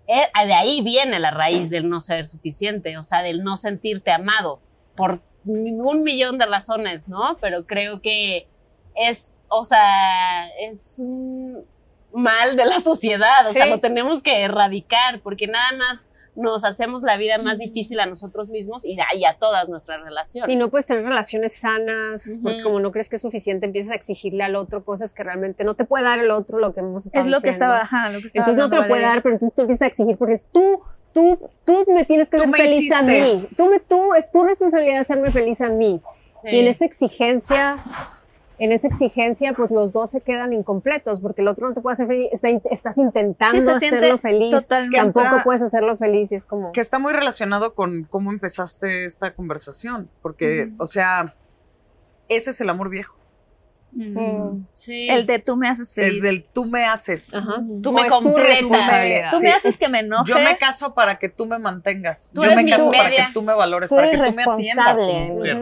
eh, de ahí viene la raíz del no ser suficiente, o sea, del no sentirte amado, por un millón de razones, ¿no? Pero creo que es, o sea, es un mal de la sociedad, o sea, lo tenemos que erradicar, porque nada más nos hacemos la vida más difícil a nosotros mismos y a, y a todas nuestras relaciones. Y no puedes tener relaciones sanas, porque Ujú. como no crees que es suficiente, empiezas a exigirle al otro cosas que realmente no te puede dar el otro lo que hemos estado Es lo que diciendo. estaba, ajá, lo que estaba Entonces no te lo puede dar, pero entonces tú empiezas a exigir porque es tú, tú, tú me tienes que Tú hacer feliz a hiciste. mí. Tú, me, tú, es tu responsabilidad hacerme feliz a mí. Sí. Y en esa exigencia, en esa exigencia, pues los dos se quedan incompletos porque el otro no te puede hacer feliz, está estás intentando Sí, hacerlo feliz, totalmente- tampoco Está- puedes hacerlo feliz y es como... Que está muy relacionado con cómo empezaste esta conversación, porque, o sea, ese es el amor viejo. Mm. Sí. El de tú me haces feliz. Es del tú me haces. Ajá. Tú me completas. Tú Sí, me haces es- que me enoje. Yo me caso para que tú me mantengas. Tú Yo me caso para que tú me valores, Tú para que tú me atiendas.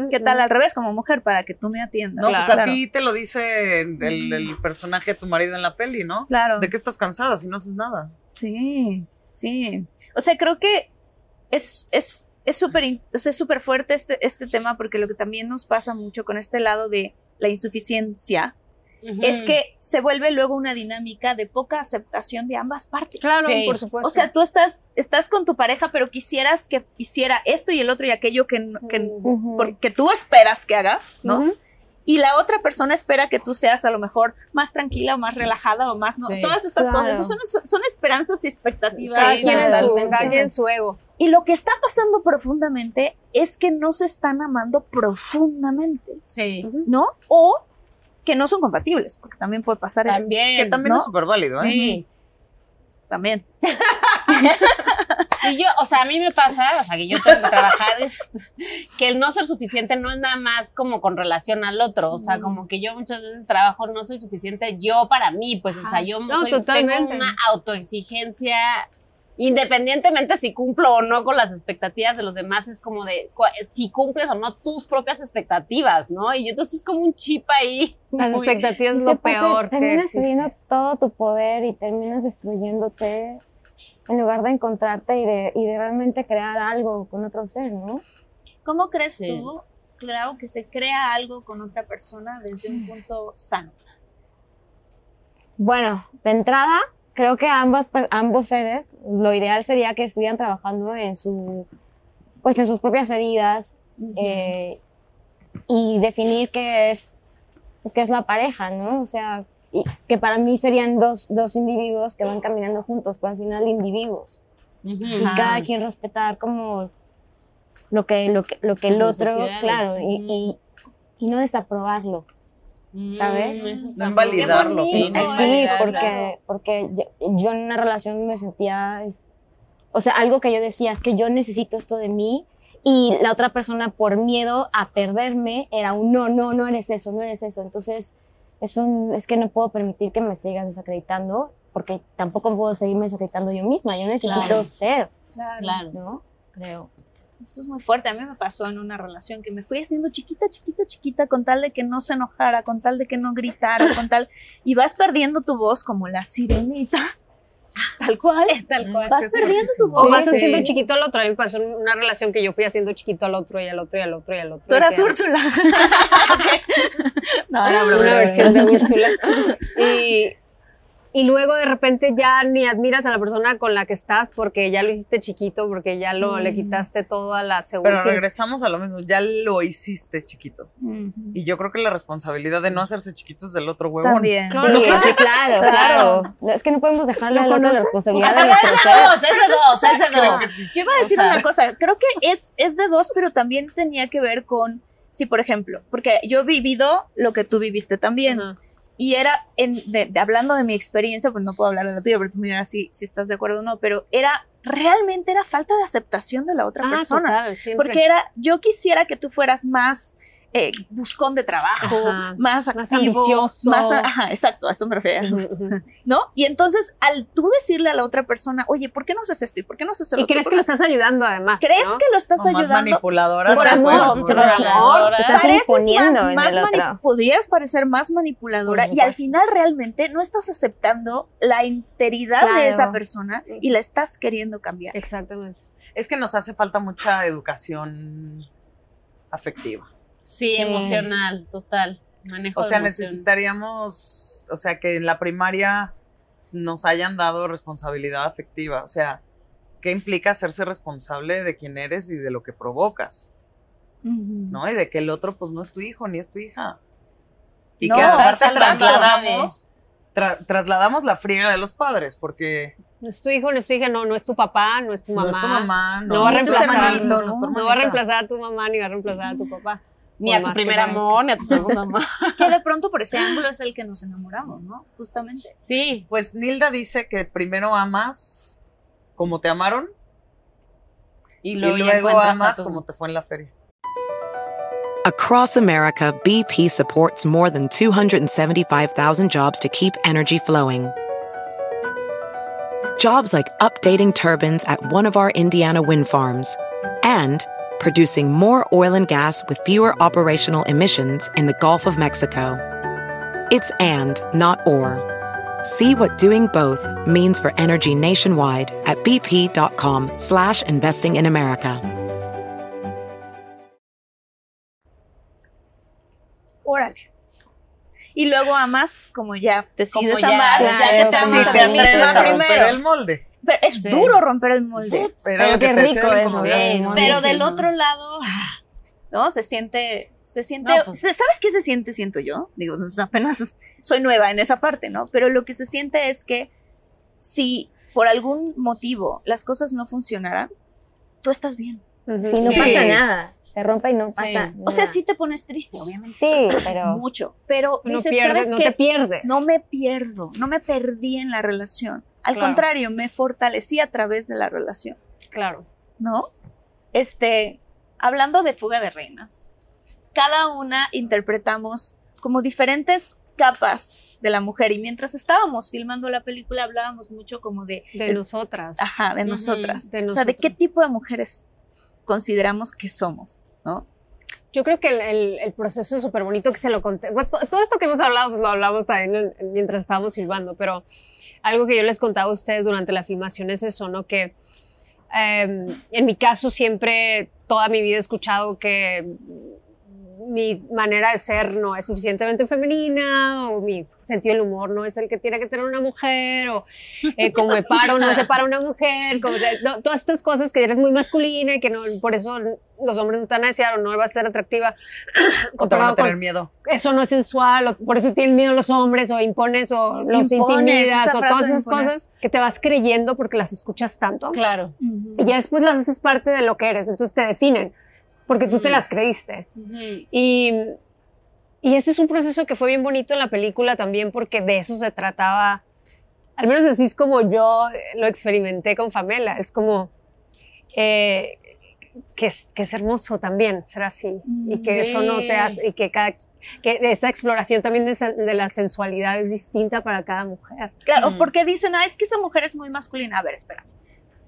¿Qué tal al revés como mujer para que tú me atiendas? No, pues Claro. a ti te lo dice el, el personaje de tu marido en la peli, ¿no? Claro. ¿De qué estás cansada si no haces nada? Sí, sí. O sea, creo que es es es súper in- o sea, es fuerte este, este tema porque lo que también nos pasa mucho con este lado de la insuficiencia es que se vuelve luego una dinámica de poca aceptación de ambas partes. Claro, Sí. por supuesto. O sea, tú estás, estás con tu pareja, pero quisieras que hiciera esto y el otro y aquello que, que, porque tú esperas que haga, ¿no? Y la otra persona espera que tú seas a lo mejor más tranquila o más relajada o más, ¿no? Sí. Todas estas Claro. cosas. Entonces son, son esperanzas y expectativas. Sí, en su, en su ego. Y lo que está pasando profundamente es que no se están amando profundamente, Sí. ¿no? O que no son compatibles, porque también puede pasar eso. También. Que también ¿no? es súper válido, ¿eh? Sí. También. [laughs] Y yo, o sea, a mí me pasa, o sea, que yo tengo que trabajar, es que el no ser suficiente no es nada más como con relación al otro, o sea, como que yo muchas veces trabajo, no soy suficiente yo para mí, pues, o sea, yo no, soy, totalmente. tengo una autoexigencia, independientemente si cumplo o no con las expectativas de los demás, es como de si cumples o no tus propias expectativas, ¿no? Y yo entonces es como un chip ahí. Las muy- expectativas es lo peor que terminas existe. teniendo todo tu poder y terminas destruyéndote en lugar de encontrarte y de, y de realmente crear algo con otro ser, ¿no? ¿Cómo crees Sí. tú, claro, que se crea algo con otra persona desde un punto sano? Bueno, de entrada, creo que ambas, ambos seres, lo ideal sería que estuvieran trabajando en su, pues en sus propias heridas eh, y definir qué es, qué es la pareja, ¿no? O sea, y que para mí serían dos, dos individuos que van caminando juntos, pero al final individuos. Y cada quien respetar como lo que, lo que, lo que el otro, claro, y, y, y no desaprobarlo. ¿sabes? Mm, Eso está No invalidarlo. Sí, no Sí, porque, porque yo, yo en una relación me sentía, es- o sea, algo que yo decía es que yo necesito esto de mí y la otra persona por miedo a perderme era un no, no, no eres eso, no eres eso. Entonces, es, un, es que no puedo permitir que me sigas desacreditando porque tampoco puedo seguirme desacreditando yo misma. Yo necesito Claro. ser, Claro. ¿no? Creo. Esto es muy fuerte. A mí me pasó en una relación que me fui haciendo chiquita, chiquita, chiquita, con tal de que no se enojara, con tal de que no gritara, con tal. Y vas perdiendo tu voz como la sirenita. Tal cual. Tal cual. Vas perdiendo tu O vas haciendo chiquito al otro. A mí me pasó una relación que yo fui haciendo chiquito al otro y al otro y al otro y al otro. Tú eras Úrsula. [laughs] [laughs] [laughs] no, era una versión de Úrsula. Y, y luego de repente ya ni admiras a la persona con la que estás porque ya lo hiciste chiquito, porque ya lo, le quitaste toda la Pero seguridad. regresamos a lo mismo, ya lo hiciste chiquito. Y yo creo que la responsabilidad de no hacerse chiquito es del otro huevón. También. No, Sí, no, sí, claro, claro. No, es que no podemos dejarle al otro la responsabilidad de nuestro ser. Ese dos, ese Creo dos. que sí. Yo iba a decir O sea- una cosa, creo que es, es de dos, pero también tenía que ver con, sí, por ejemplo, porque yo he vivido lo que tú viviste también. Y era, en, de, de- hablando de mi experiencia, pues no puedo hablar de la tuya, pero tú me dirás si, si estás de acuerdo o no, pero era, realmente era falta de aceptación de la otra Ah, persona. total, porque era, yo quisiera que tú fueras más eh, buscón de trabajo, Ajá, más más activo, ambicioso. más, ajá, exacto, a eso me refería justo. ujú. ¿no? Y entonces, al tú decirle a la otra persona, oye, ¿por qué no haces esto y por qué no haces lo Y crees que lo estás ayudando además. ¿Crees ¿no? que lo estás O más ayudando? manipuladora. Por amor, por amor. Estás imponiendo más, en más el otro. podrías parecer más manipuladora y al final realmente no estás aceptando la integridad de esa persona y la estás queriendo cambiar. Exactamente. Es que nos hace falta mucha educación afectiva. Sí, Sí. emocional, total. Manejo O sea, de necesitaríamos, o sea, que en la primaria nos hayan dado responsabilidad afectiva. O sea, ¿qué implica hacerse responsable de quién eres y de lo que provocas? ¿No? Y de que el otro, pues, no es tu hijo ni es tu hija. Y No, que aparte trasladamos, tra- trasladamos la friega de los padres, porque No es tu hijo, no es tu hija, no, no es tu papá, no es tu mamá. no es tu mamá, no, No va a es tu reemplazar, hermanito, no, No va a reemplazar a tu mamá ni va a reemplazar a tu papá. Ni a tu primer amor, ni a tu segundo [laughs] amor. Que de pronto por ese ángulo es el que nos enamoramos, ¿no? Justamente. Sí. Pues Nilda dice que primero amas como te amaron Y y luego, amas como te fue en la feria. Across America, BP supports more than 275,000 jobs to keep energy flowing. Jobs like updating turbines at one of our Indiana wind farms and producing more oil and gas with fewer operational emissions in the Gulf of Mexico. It's and, not or. See what doing both means for energy nationwide at bp.com slash investing in America. Órale. Y luego amas como ya decides Como ya- amar, ya ya, que te te amas Si a te ti misma primero. el molde. Pero es Sí. duro romper el molde. Era Pero que qué rico del es, sí, Pero del otro lado, [laughs] ¿no? Se siente, se siente, No, pues- ¿sabes qué se siente, siento yo? Digo, pues, apenas [laughs] soy nueva en esa parte, ¿no? Pero lo que se siente es que si por algún motivo las cosas no funcionaran, tú estás bien. Sí, no Sí. pasa nada. Se rompe y no pasa O sea, nada. sí te pones triste, obviamente. Sí, [clears throat] pero Mucho. Pero No, dices, pierdes, ¿sabes no qué? te pierdes. No me pierdo, no me perdí en la relación. Al Claro. contrario, me fortalecí a través de la relación, Claro. ¿no? Este, hablando de fuga de reinas, cada una interpretamos como diferentes capas de la mujer y mientras estábamos filmando la película hablábamos mucho como de De nosotras. ajá, de nosotras, de o sea, de qué tipo de mujeres consideramos que somos, ¿no? Yo creo que el, proceso es súper bonito que se lo conté. Todo esto que hemos hablado, pues lo hablamos también en- en- mientras estábamos filmando, pero algo que yo les contaba a ustedes durante la filmación es eso, ¿no? Que em, en mi caso siempre, toda mi vida he escuchado que mi manera de ser no es suficientemente femenina o mi sentido del humor no es el que tiene que tener una mujer o eh, como me paro no se para una mujer, como, no, todas estas cosas que eres muy masculina y que no, por eso los hombres no te van a desear o no vas a ser atractiva. O te van a tener con- miedo. eso no es sensual, o por eso tienen miedo los hombres, o impones, o los Impones, intimidas, o todas esas cosas que te vas creyendo porque las escuchas tanto. Claro. Y ya después las haces parte de lo que eres, entonces te definen, porque tú te las creíste. Y, y este es un proceso que fue bien bonito en la película también, porque de eso se trataba, al menos así es como yo lo experimenté con Famela, es como eh, que, es, que es hermoso también ser así, y que eso no te Sí. hace, y que, cada, que esa exploración también de, de la sensualidad es distinta para cada mujer. Claro, Mm. porque dicen, ah, es que esa mujer es muy masculina. A ver, espera.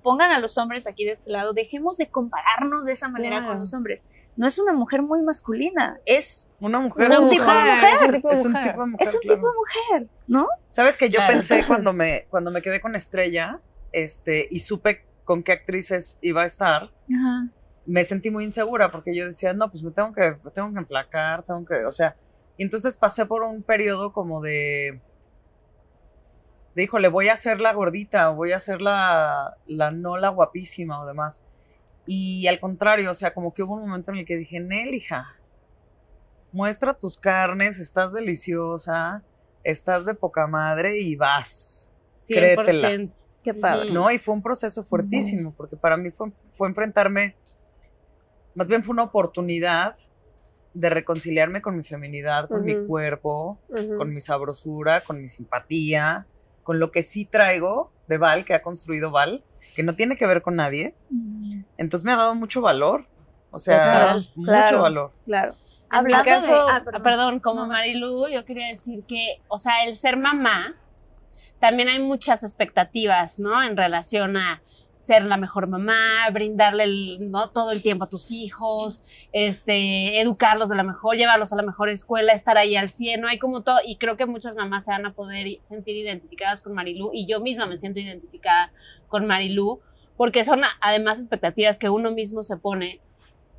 Pongan a los hombres aquí de este lado, dejemos de compararnos de esa manera Claro. con los hombres. No es una mujer muy masculina, es Una mujer. un tipo de mujer. Es un tipo de Es un mujer, tipo de mujer, ¿no? Sabes que yo Claro. pensé cuando me, cuando me quedé con Estrella, este, y supe con qué actrices iba a estar, Ajá. me sentí muy insegura porque yo decía, no, pues me tengo que, me tengo que enflacar, tengo que, o sea, y entonces pasé por un periodo como de, de híjole, voy a ser la gordita, voy a ser la, la no la guapísima o demás. Y al contrario, o sea, como que hubo un momento en el que dije, Nel, hija, muestra tus carnes, estás deliciosa, estás de poca madre y vas. Créetela. 100%. Qué padre. No, y fue un proceso fuertísimo, porque para mí fue, fue enfrentarme, más bien fue una oportunidad de reconciliarme con mi feminidad, con mi cuerpo, con mi sabrosura, con mi simpatía, con lo que sí traigo de Val, que ha construido Val, que no tiene que ver con nadie. Entonces me ha dado mucho valor, o sea, Total, mucho claro. valor. Claro. Hablando de- caso, ah, perdón, perdón. como Marilu, yo quería decir que, o sea, el ser mamá, también hay muchas expectativas, ¿no? En relación a ser la mejor mamá, brindarle el- ¿no? todo el tiempo a tus hijos, este, educarlos de la mejor, llevarlos a la mejor escuela, estar ahí al 100, ¿no? Hay como todo, y creo que muchas mamás se van a poder sentir identificadas con Marilu, y yo misma me siento identificada con Marilu, porque son además expectativas que uno mismo se pone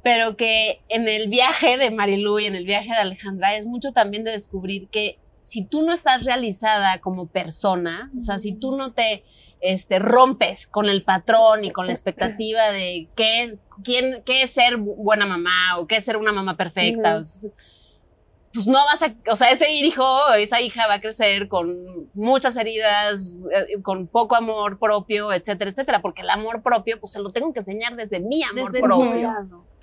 pero que en el viaje de Marilu y en el viaje de Alejandra es mucho también de descubrir que si tú no estás realizada como persona, o sea, si tú no te este, rompes con el patrón y con la [laughs] expectativa de qué, quién, qué es ser bu- buena mamá o qué es ser una mamá perfecta, Ujú. pues no vas a, o sea, ese hijo esa hija va a crecer con muchas heridas, eh, con poco amor propio, etcétera, etcétera, porque el amor propio, pues se lo tengo que enseñar desde mi amor Desde propio.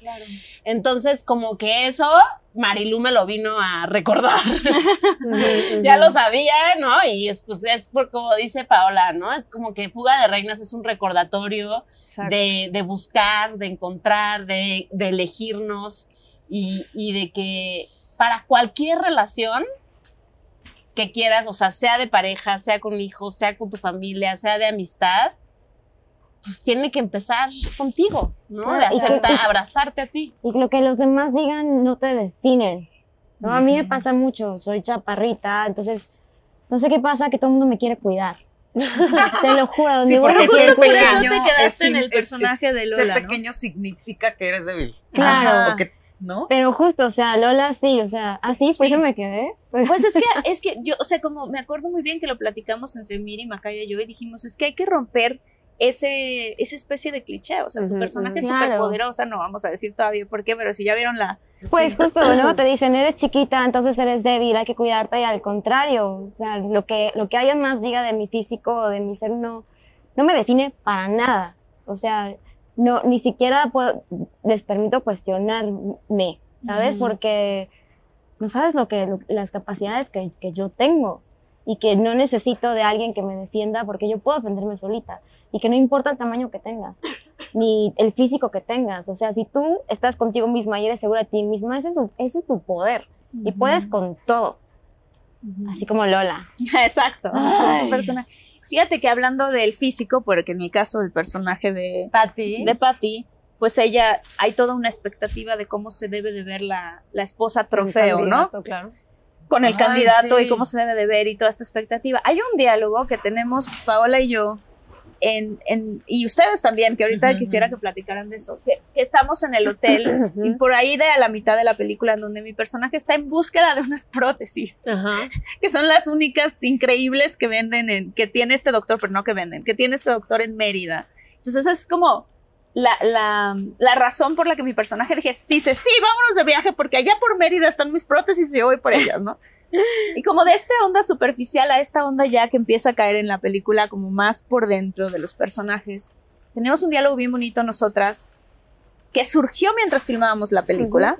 Claro. Entonces, como que eso, Marilu me lo vino a recordar. [laughs] ya lo sabía, ¿no? Y es, pues, es por, como dice Paola, ¿no? Es como que Fuga de Reinas es un recordatorio de, de buscar, de encontrar, de, de elegirnos y, y de que para cualquier relación que quieras, o sea, sea de pareja, sea con hijos, sea con tu familia, sea de amistad, pues tiene que empezar contigo, ¿no? Claro, de que- aceptar, y- abrazarte a ti. Y lo que los demás digan no te definen. ¿no? A mí me pasa mucho, soy chaparrita, entonces no sé qué pasa, que todo el mundo me quiere cuidar. [laughs] te lo juro, donde Sí, porque quieren ser por eso cuidar. te pequeño quedaste es en el sin- es- personaje es- de Lola, Ser ¿no? pequeño significa que eres débil. Claro. O que- ¿no? Pero justo, o sea, Lola sí, o sea, así, por Sí. eso me quedé. Pues es que, [laughs] es que yo, o sea, como me acuerdo muy bien que lo platicamos entre Miri, Macaya y yo y dijimos, es que hay que romper ese, esa especie de cliché, o sea, tu personaje es ujú. súper Claro. poderosa, no vamos a decir todavía por qué, pero si ya vieron la... Pues Sí. justo, [laughs] ¿no? Te dicen, eres chiquita, entonces eres débil, hay que cuidarte y al contrario, o sea, lo que, lo que alguien más diga de mi físico o de mi ser no, no me define para nada. O sea, no, ni siquiera puedo- les permito cuestionarme, ¿sabes? Porque no sabes lo que, lo- las capacidades que, que yo tengo y que no necesito de alguien que me defienda porque yo puedo defenderme solita y que no importa el tamaño que tengas [laughs] ni el físico que tengas. O sea, si tú estás contigo misma y eres segura de ti misma, ese es, tu- ese es tu poder y puedes con todo. Así como Lola. [laughs] Exacto. Persona- Fíjate que hablando del físico, porque en el caso del personaje de Patty, de Patty, pues ella, hay toda una expectativa de cómo se debe de ver la, la esposa trofeo, ¿no? Claro. Con el Ay, candidato sí. y cómo se debe de ver y toda esta expectativa. Hay un diálogo que tenemos Paola y yo, en, en- y ustedes también, que ahorita Ujú, quisiera que platicaran de eso, que, que estamos en el hotel y por ahí de a la mitad de la película en donde mi personaje está en búsqueda de unas prótesis Ajá. [laughs] que son las únicas increíbles que venden, en, que tiene este doctor, pero no que venden, que tiene este doctor en Mérida. Entonces es como la, la, la razón por la que mi personaje dije, dice, sí, vámonos de viaje porque allá por Mérida están mis prótesis y yo voy por ellas, ¿no? [laughs] Y como de esta onda superficial a esta onda ya que empieza a caer en la película como más por dentro de los personajes, tenemos un diálogo bien bonito nosotras que surgió mientras filmábamos la película.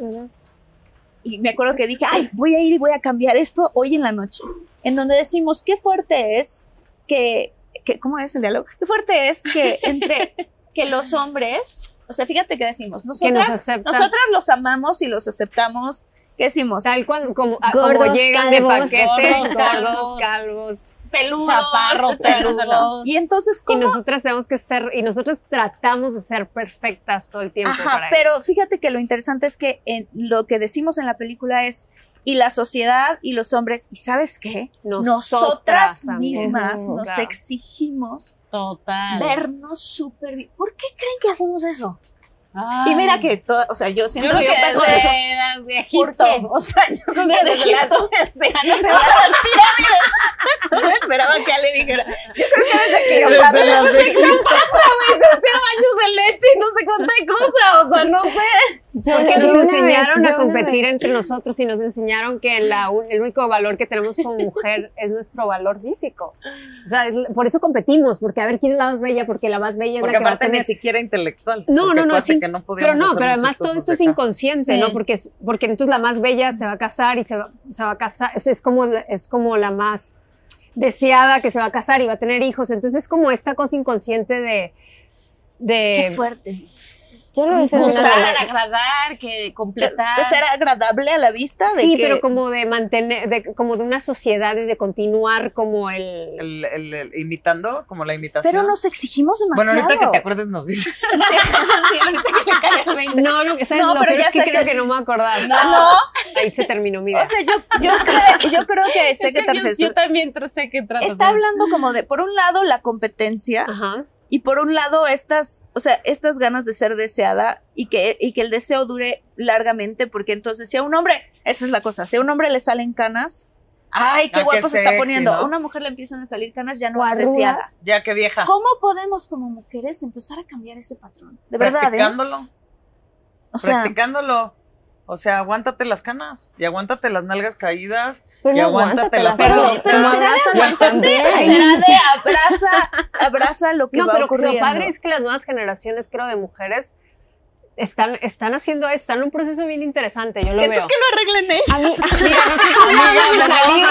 Y me acuerdo que dije, ay, voy a ir y voy a cambiar esto hoy en la noche. En donde decimos, qué fuerte es que, que ¿cómo es el diálogo? Qué fuerte es que [laughs] entre que los hombres, o sea, fíjate que decimos, nosotras, nos aceptan. nosotras los amamos y los aceptamos. ¿Qué decimos? Tal cual como, a- Gordos, como llegan de paquete, gordos, gordos, calvos. peludos. Chaparros, [laughs] peludos. Y entonces, Y ¿cómo? nosotras tenemos que ser, y nosotros tratamos de ser perfectas todo el tiempo. Ajá, para pero ellos. fíjate que lo interesante es que en lo que decimos en la película es y la sociedad y los hombres, ¿y sabes qué? Nosotras mismas nos exigimos Total. vernos súper bien. ¿Por qué creen que hacemos eso? Ay. Y mira que, todo, o sea, yo Yo que digo, desde eso. de. O sea, yo creo que Desde Egipto. no [laughs] [laughs] esperaba que Ale dijera. Yo creo que desde Cleopatra. Desde Cleopatra, güey, se hacía baños de leche y no sé cuánta cosa, o sea, no sé. Porque nos enseñaron vez- a competir entre nosotros y nos enseñaron que la el único valor que tenemos como mujer es nuestro valor físico. O sea, es- por eso competimos, porque a ver quién es la más bella, porque la más bella es Porque la que va a aparte ni tener. siquiera intelectual. No, no, no, que no pero no, pero además todo esto es inconsciente, Sí. ¿no? Porque, es- porque entonces la más bella se va a casar y se va, se va a casar, es, es como, es como la más deseada que se va a casar y va a tener hijos. Entonces es como esta cosa inconsciente de... de Qué fuerte. Yo lo hice Gustar, agradar, que completar. De ser agradable a la vista. De sí, que, pero como de mantener, de, como de una sociedad y de continuar como el... El, el- el- imitando, como la imitación. Pero nos exigimos bueno, demasiado. ahorita que te acuerdes nos dices. [laughs] Sí, ahorita que le cae el 20. No, no, ¿sabes? No, lo pero peor ya es que sé creo que- que no me voy a acordar. No. Ahí se terminó mi idea. O sea, yo, yo, creo, yo creo que sé Es que que yo, también sé que tratas Está hablando como de, por un lado, la competencia. Ajá. Y por un lado, estas, o sea, estas ganas de ser deseada y que, y que el deseo dure largamente, porque entonces si a un hombre, esa es la cosa, si a un hombre le salen canas, ay, qué Ah, qué guapo se está poniendo. ¿no? A una mujer le empiezan a salir canas, ya no es deseada. ya que vieja. ¿Cómo podemos como mujeres empezar a cambiar ese patrón? De verdad, ¿eh? Practicándolo. O sea, practicándolo. O sea, aguántate las canas y aguántate las nalgas caídas Pero y no aguántate la pero- pero también. será de abraza, abraza lo que No, va pero ocurriendo. lo padre es que las nuevas generaciones, creo, de mujeres están, están haciendo eso, están en un proceso bien interesante, yo lo Que veo. entonces que lo arreglen ellos. A mí, mira, nosotros [laughs] Amigas, hemos les vamos a salido.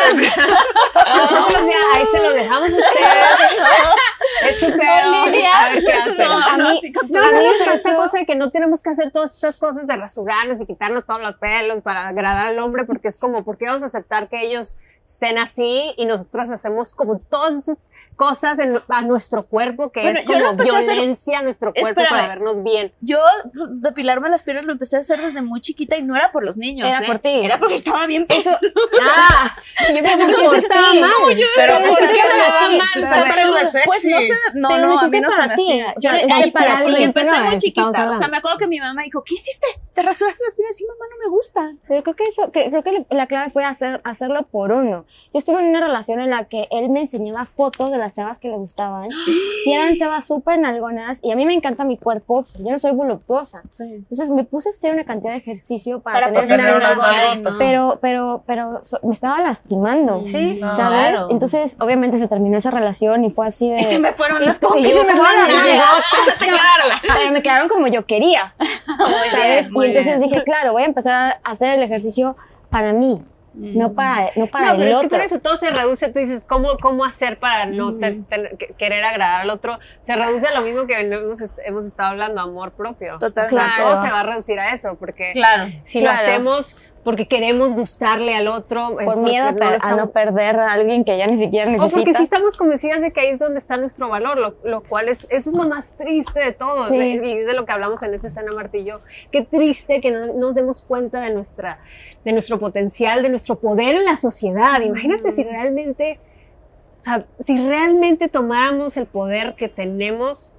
Nosotros ya, ahí se lo dejamos a ustedes. [laughs] Es su pedo. A [laughs] qué hacen. No, a mí, no, pero esta proceso- cosa de que no tenemos que hacer todas estas cosas de rasurarnos y quitarnos todos los pelos para agradar al hombre, porque es como, ¿por qué vamos a aceptar que ellos estén así y nosotras hacemos como todas esas cosas en- a nuestro cuerpo, que Bueno, es lo como empecé a hacer- violencia a nuestro cuerpo Espérame. para vernos bien? Yo depilarme las piernas lo empecé a hacer desde muy chiquita y no era por los niños. Era ¿eh? por ti. Era porque estaba bien Eso, Ah, yo pensé que eso estaba mal. Pero pues que siquiera estaba mal, Pero saberlo para- de sexy. Pues no sé, no, no, lo a mí no se me hacía. Yo empecé muy chiquita. O sea, me acuerdo que mi mamá dijo, ¿qué hiciste? ¿Te rasuraste las piernas? Y mamá no me gusta. Pero creo que eso, que, creo que la clave fue hacer, hacerlo por uno. Yo estuve en una relación en la que él me enseñaba fotos de las chavas que le gustaban y eran chavas súper nalgonas y a mí me encanta mi cuerpo, pero yo no soy voluptuosa. Entonces me puse a hacer una cantidad de ejercicio para, Para tener, nalgas, nalgotas. pero, pero, pero so- me estaba lastimando. Sí, ¿Sabes? claro. Entonces, obviamente se terminó esa relación y fue así de. Y se me fueron las [laughs] y pompis se y me me fueron las las nalgas. Se te quedaron. [laughs] pero me quedaron como yo quería. [laughs] ¿Sabes? bien, y entonces bien. dije, claro, voy a empezar a hacer el ejercicio para mí, no para, no para no, el pero es que por eso todo se reduce. Tú dices, ¿cómo, cómo hacer para no te- querer agradar al otro? Se reduce a lo mismo que hemos, est- hemos estado hablando, amor propio. Totalmente. O sea, Claro. todo se va a reducir a eso, porque Claro. si Claro. lo hacemos porque queremos gustarle al otro, es por porque miedo a, no a perder a alguien que ya ni siquiera O necesita. porque sí estamos convencidas de que ahí es donde está nuestro valor, lo, lo cual es, eso es lo más triste de todo. Sí. Y es de lo que hablamos en esa escena, Martillo. Qué triste que no nos demos cuenta de, nuestra, de nuestro potencial, de nuestro poder en la sociedad. Imagínate si realmente, o sea, si realmente tomáramos el poder que tenemos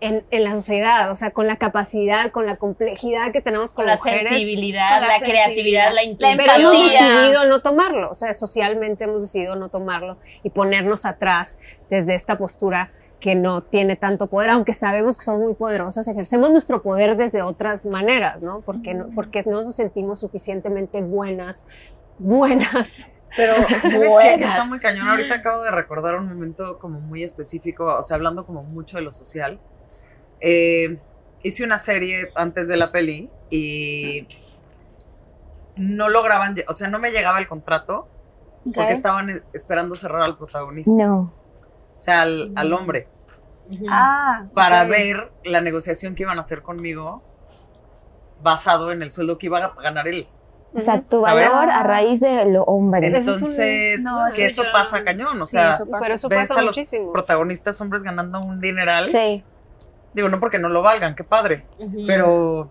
en, en la sociedad, o sea, con la capacidad, con la complejidad que tenemos con Con la mujeres. sensibilidad, Con la la, creatividad, la sensibilidad. Pero hemos intuición. decidido no tomarlo, o sea, socialmente hemos decidido no tomarlo y ponernos atrás desde esta postura que no tiene tanto poder, aunque sabemos que somos muy poderosas, ejercemos nuestro poder desde otras maneras, ¿no? Porque no, porque no nos sentimos suficientemente buenas, buenas. Pero, [laughs] ¿sabes qué? Está muy cañón. Ahorita acabo de recordar un momento como muy específico, o sea, hablando como mucho de lo social. Eh, hice una serie antes de la peli y no lograban, o sea, no me llegaba el contrato porque estaban e- esperando cerrar al protagonista, No. o sea, al, al hombre, Ah, para ver la negociación que iban a hacer conmigo basado en el sueldo que iba a ganar él. O sea, tu ¿Sabes? valor a raíz de lo hombre. Entonces, no, eso que eso yo- pasa cañón, o Sí, sea, eso pasa. Pero eso ves pasa a los muchísimo. protagonistas hombres ganando un dineral. Sí. Digo, no porque no lo valgan, qué padre, pero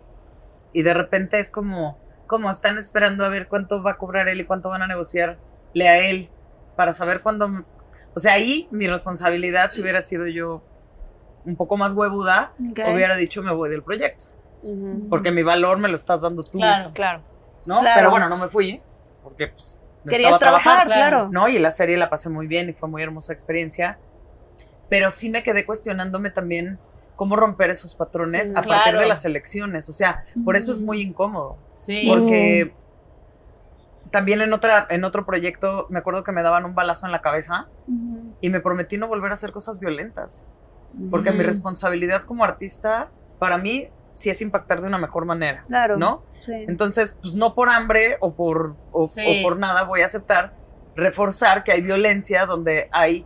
y de repente es como como están esperando a ver cuánto va a cobrar él y cuánto van a negociarle a él para saber cuándo o sea, ahí mi responsabilidad si hubiera sido yo un poco más huevuda, hubiera dicho me voy del proyecto, porque mi valor me lo estás dando tú, Claro. Claro. ¿no? Claro. Pero bueno, no me fui, porque pues Querías trabajar, trabajar. claro. ¿no? Y la serie la pasé muy bien y fue muy hermosa experiencia. Pero sí me quedé cuestionándome también cómo romper esos patrones Mm, a partir de las elecciones. O sea, por eso es muy incómodo. Sí. Porque también en, otra, en otro proyecto me acuerdo que me daban un balazo en la cabeza y me prometí no volver a hacer cosas violentas. Porque mi responsabilidad como artista, para mí, sí es impactar de una mejor manera. Claro. ¿No? Sí. Entonces, pues no por hambre o por, o, Sí. o por nada voy a aceptar reforzar que hay violencia donde hay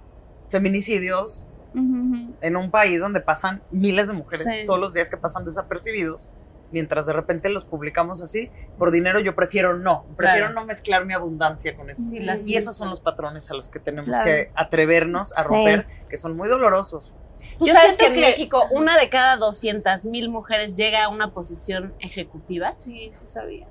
feminicidios En un país donde pasan miles de mujeres Sí. todos los días que pasan desapercibidos, mientras de repente los publicamos así. Por dinero yo prefiero no, prefiero Claro. no mezclar mi abundancia con eso. Sí, Y esos son los patrones a los que tenemos Claro. que atrevernos a Sí. romper, que son muy dolorosos. Tú Yo sabes que en que- México una de cada 200 mil mujeres llega a una posición ejecutiva. Sí, sí sabía.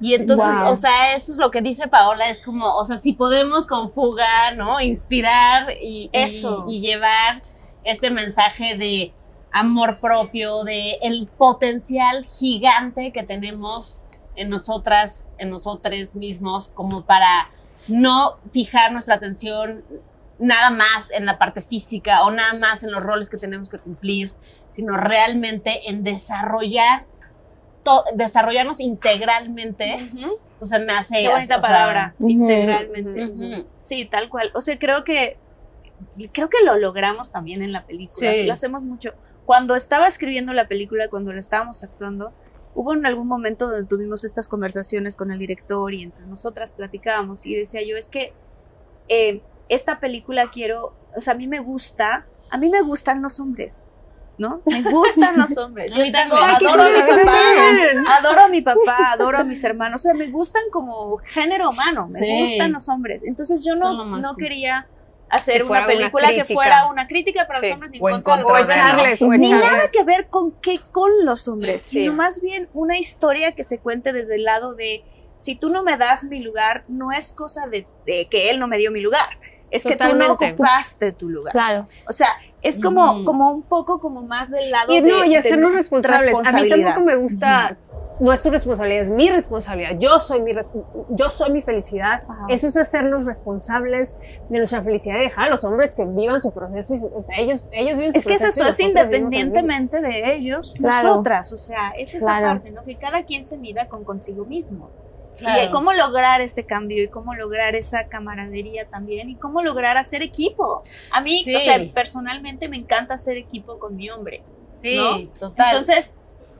Y entonces, Wow. o sea, eso es lo que dice Paola, es como, o sea, si podemos con fuga, ¿no? Inspirar y, y- Eso. y llevar este mensaje de amor propio, de el potencial gigante que tenemos en nosotras, en nosotros mismos, como para no fijar nuestra atención nada más en la parte física o nada más en los roles que tenemos que cumplir, sino realmente en desarrollar, desarrollarnos integralmente, pues se me hace... Qué bonita o sea, palabra, Ujú. integralmente. ujú. Sí, tal cual. O sea, creo que creo que lo logramos también en la película. Sí. Lo hacemos mucho. Cuando estaba escribiendo la película, cuando la estábamos actuando, hubo en algún momento donde tuvimos estas conversaciones con el director y entre nosotras platicábamos y decía yo, es que eh, esta película quiero, o sea, a mí me gusta, a mí me gustan los hombres. ¿No? Me gustan los hombres. Yo tengo, también. adoro a mi papá, adoro a mi papá, adoro a mis hermanos. O sea, me gustan como género humano, me Sí. gustan los hombres. Entonces yo no, no quería hacer Que una una película que fuera una crítica para Sí. los hombres ni O en Ni nada que ver con qué con los hombres, Sí. sino más bien una historia que se cuente desde el lado de si tú no me das mi lugar, no es cosa de, de que él no me dio mi lugar, es que tú no Totalmente. ocupaste tu lugar. Claro. O sea, es como, Ujú. como un poco como más del lado Y de no, y hacernos responsables. A mí tampoco me gusta, no es tu responsabilidad, es mi responsabilidad. Yo soy mi, yo soy mi felicidad. Ajá. Eso es hacernos responsables de nuestra felicidad y dejar a los hombres que vivan su proceso. Y, su- o sea, ellos, ellos viven su Es que es proceso. eso, es independientemente de ellos, Claro. nosotras, o sea, es esa Claro. parte, ¿no? Que cada quien se mida con consigo mismo. Claro. Y cómo lograr ese cambio y cómo lograr esa camaradería también y cómo lograr hacer equipo. A mí, Sí. o sea, personalmente me encanta hacer equipo con mi hombre. Sí, ¿no? total. Entonces,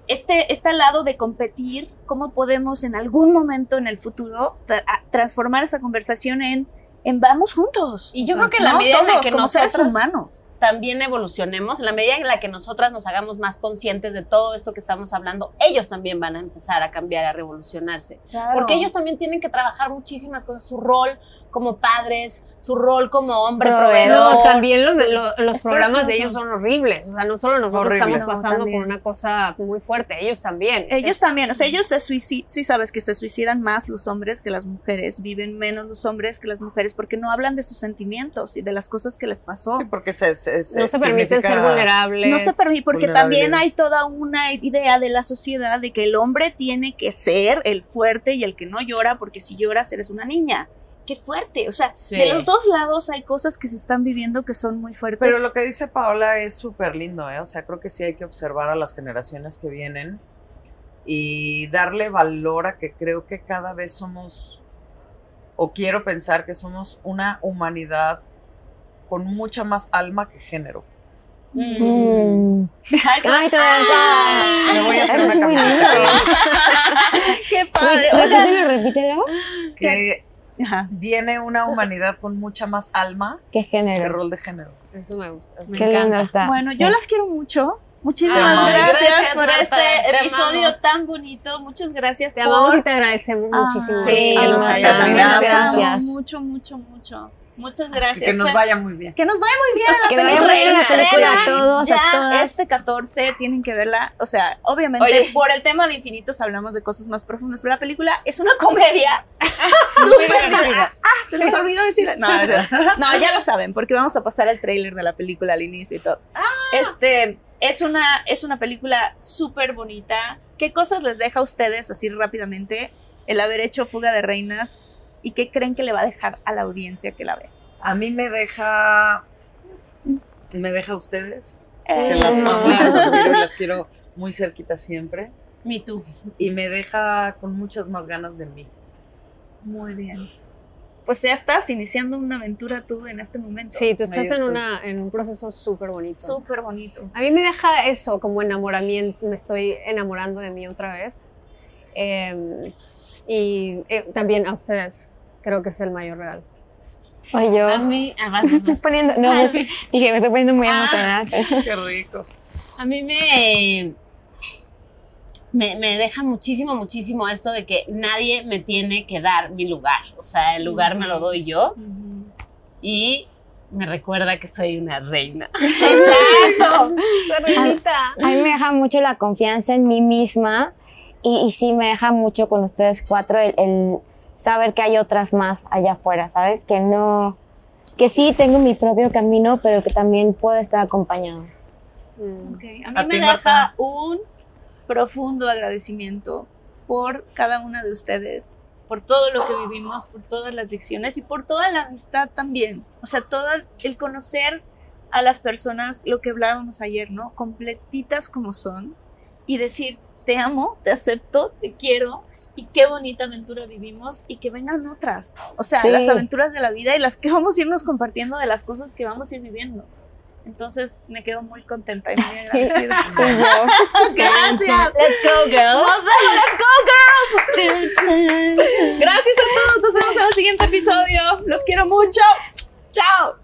este, este lado de competir, cómo podemos en algún momento en el futuro tra- transformar esa conversación en, en vamos juntos. Y yo creo que la ¿no? medida en la que como seres nosotros humanos. También evolucionemos, en la medida en la que nosotras nos hagamos más conscientes de todo esto que estamos hablando, ellos también van a empezar a cambiar, a revolucionarse. Porque ellos también tienen que trabajar muchísimas cosas, su rol como padres, su rol como hombre proveedor. No, también los, lo- los Es programas de ellos son horribles. O sea, no solo nosotros Horribles. estamos pasando por una cosa muy fuerte, ellos también. Ellos Es- también, o sea, ellos se suicidan, sí sabes que se suicidan más los hombres que las mujeres, viven menos los hombres que las mujeres porque no hablan de sus sentimientos y de las cosas que les pasó. Sí, porque se, se- se- no se permiten ser vulnerables. No se permite, porque también hay toda una idea de la sociedad de que el hombre tiene que ser el fuerte y el que no llora, porque si lloras eres una niña. Qué fuerte, o sea, Sí. de los dos lados hay cosas que se están viviendo que son muy fuertes. Pero lo que dice Paola es súper lindo, ¿eh? O sea, creo que sí hay que observar a las generaciones que vienen y darle valor a que creo que cada vez somos, o quiero pensar que somos una humanidad con mucha más alma que género. Mm. Ay, Me voy a hacer una muy [laughs] qué padre. Repítelo. que Ajá. tiene una humanidad con mucha más alma ¿Qué que género? rol de género. Eso me gusta. Me Qué lindo encanta. está. Bueno, Sí. yo las quiero mucho. Muchísimas gracias, Gracias, por Marta, este te episodio amamos. tan bonito. Muchas gracias Te por... amamos y te agradecemos Ah, muchísimo. sí, que nos hayas. Gracias. Mucho, mucho, mucho. Muchas gracias. Que nos vaya muy bien. Que nos vaya muy bien la Que película. vaya muy bien la Se película a todos, a ya todas. este 14 tienen que verla. O sea, obviamente Oye. por el tema de infinitos hablamos de cosas más profundas, pero la película es una comedia [laughs] súper divertida. Ah, se nos olvidó decir. No, no, no, ya lo saben, porque vamos a pasar el tráiler de la película al inicio y todo. Este es una, es una película súper bonita. ¿Qué cosas les deja a ustedes así rápidamente el haber hecho Fuga de Reinas? ¿Y qué creen que le va a dejar a la audiencia que la vea? A mí me deja. Me deja a ustedes. Eh, Que las amo, las admiro y las quiero muy cerquita siempre. Me too. Y me deja con muchas más ganas de mí. Muy bien. Pues ya estás iniciando una aventura tú en este momento. Sí, tú estás en, una, en un proceso súper bonito. Súper bonito. A mí me deja eso, como enamoramiento, me estoy enamorando de mí otra vez. Eh, y eh, también a ustedes, creo que es el mayor regalo. Oye, yo A mí, vas, [laughs] me estoy poniendo, no, pues, sí. dije, me estoy poniendo muy Ah. emocionada. [laughs] Qué rico. A mí me, me, me deja muchísimo, muchísimo esto de que nadie me tiene que dar mi lugar. O sea, el lugar me lo doy yo y me recuerda que soy una reina. [laughs] Exacto. A mí me deja mucho la confianza en mí misma y, y sí me deja mucho con ustedes cuatro el, el saber que hay otras más allá afuera, ¿sabes? Que no, que sí tengo mi propio camino, pero que también puedo estar acompañado. Mm. Ok, A mí A me ti, deja Marta. un profundo agradecimiento por cada una de ustedes, por todo lo que vivimos, por todas las lecciones y por toda la amistad también. O sea, todo el conocer a las personas, lo que hablábamos ayer, ¿no? Completitas como son y decir, te amo, te acepto, te quiero y qué bonita aventura vivimos y que vengan otras. O sea, Sí. las aventuras de la vida y las que vamos a irnos compartiendo de las cosas que vamos a ir viviendo. Entonces me quedo muy contenta y muy agradecida. [laughs] Gracias. Let's go, girl. Nos vemos, let's go, girls. Gracias a todos. Nos vemos en el siguiente episodio. Los quiero mucho. Chao.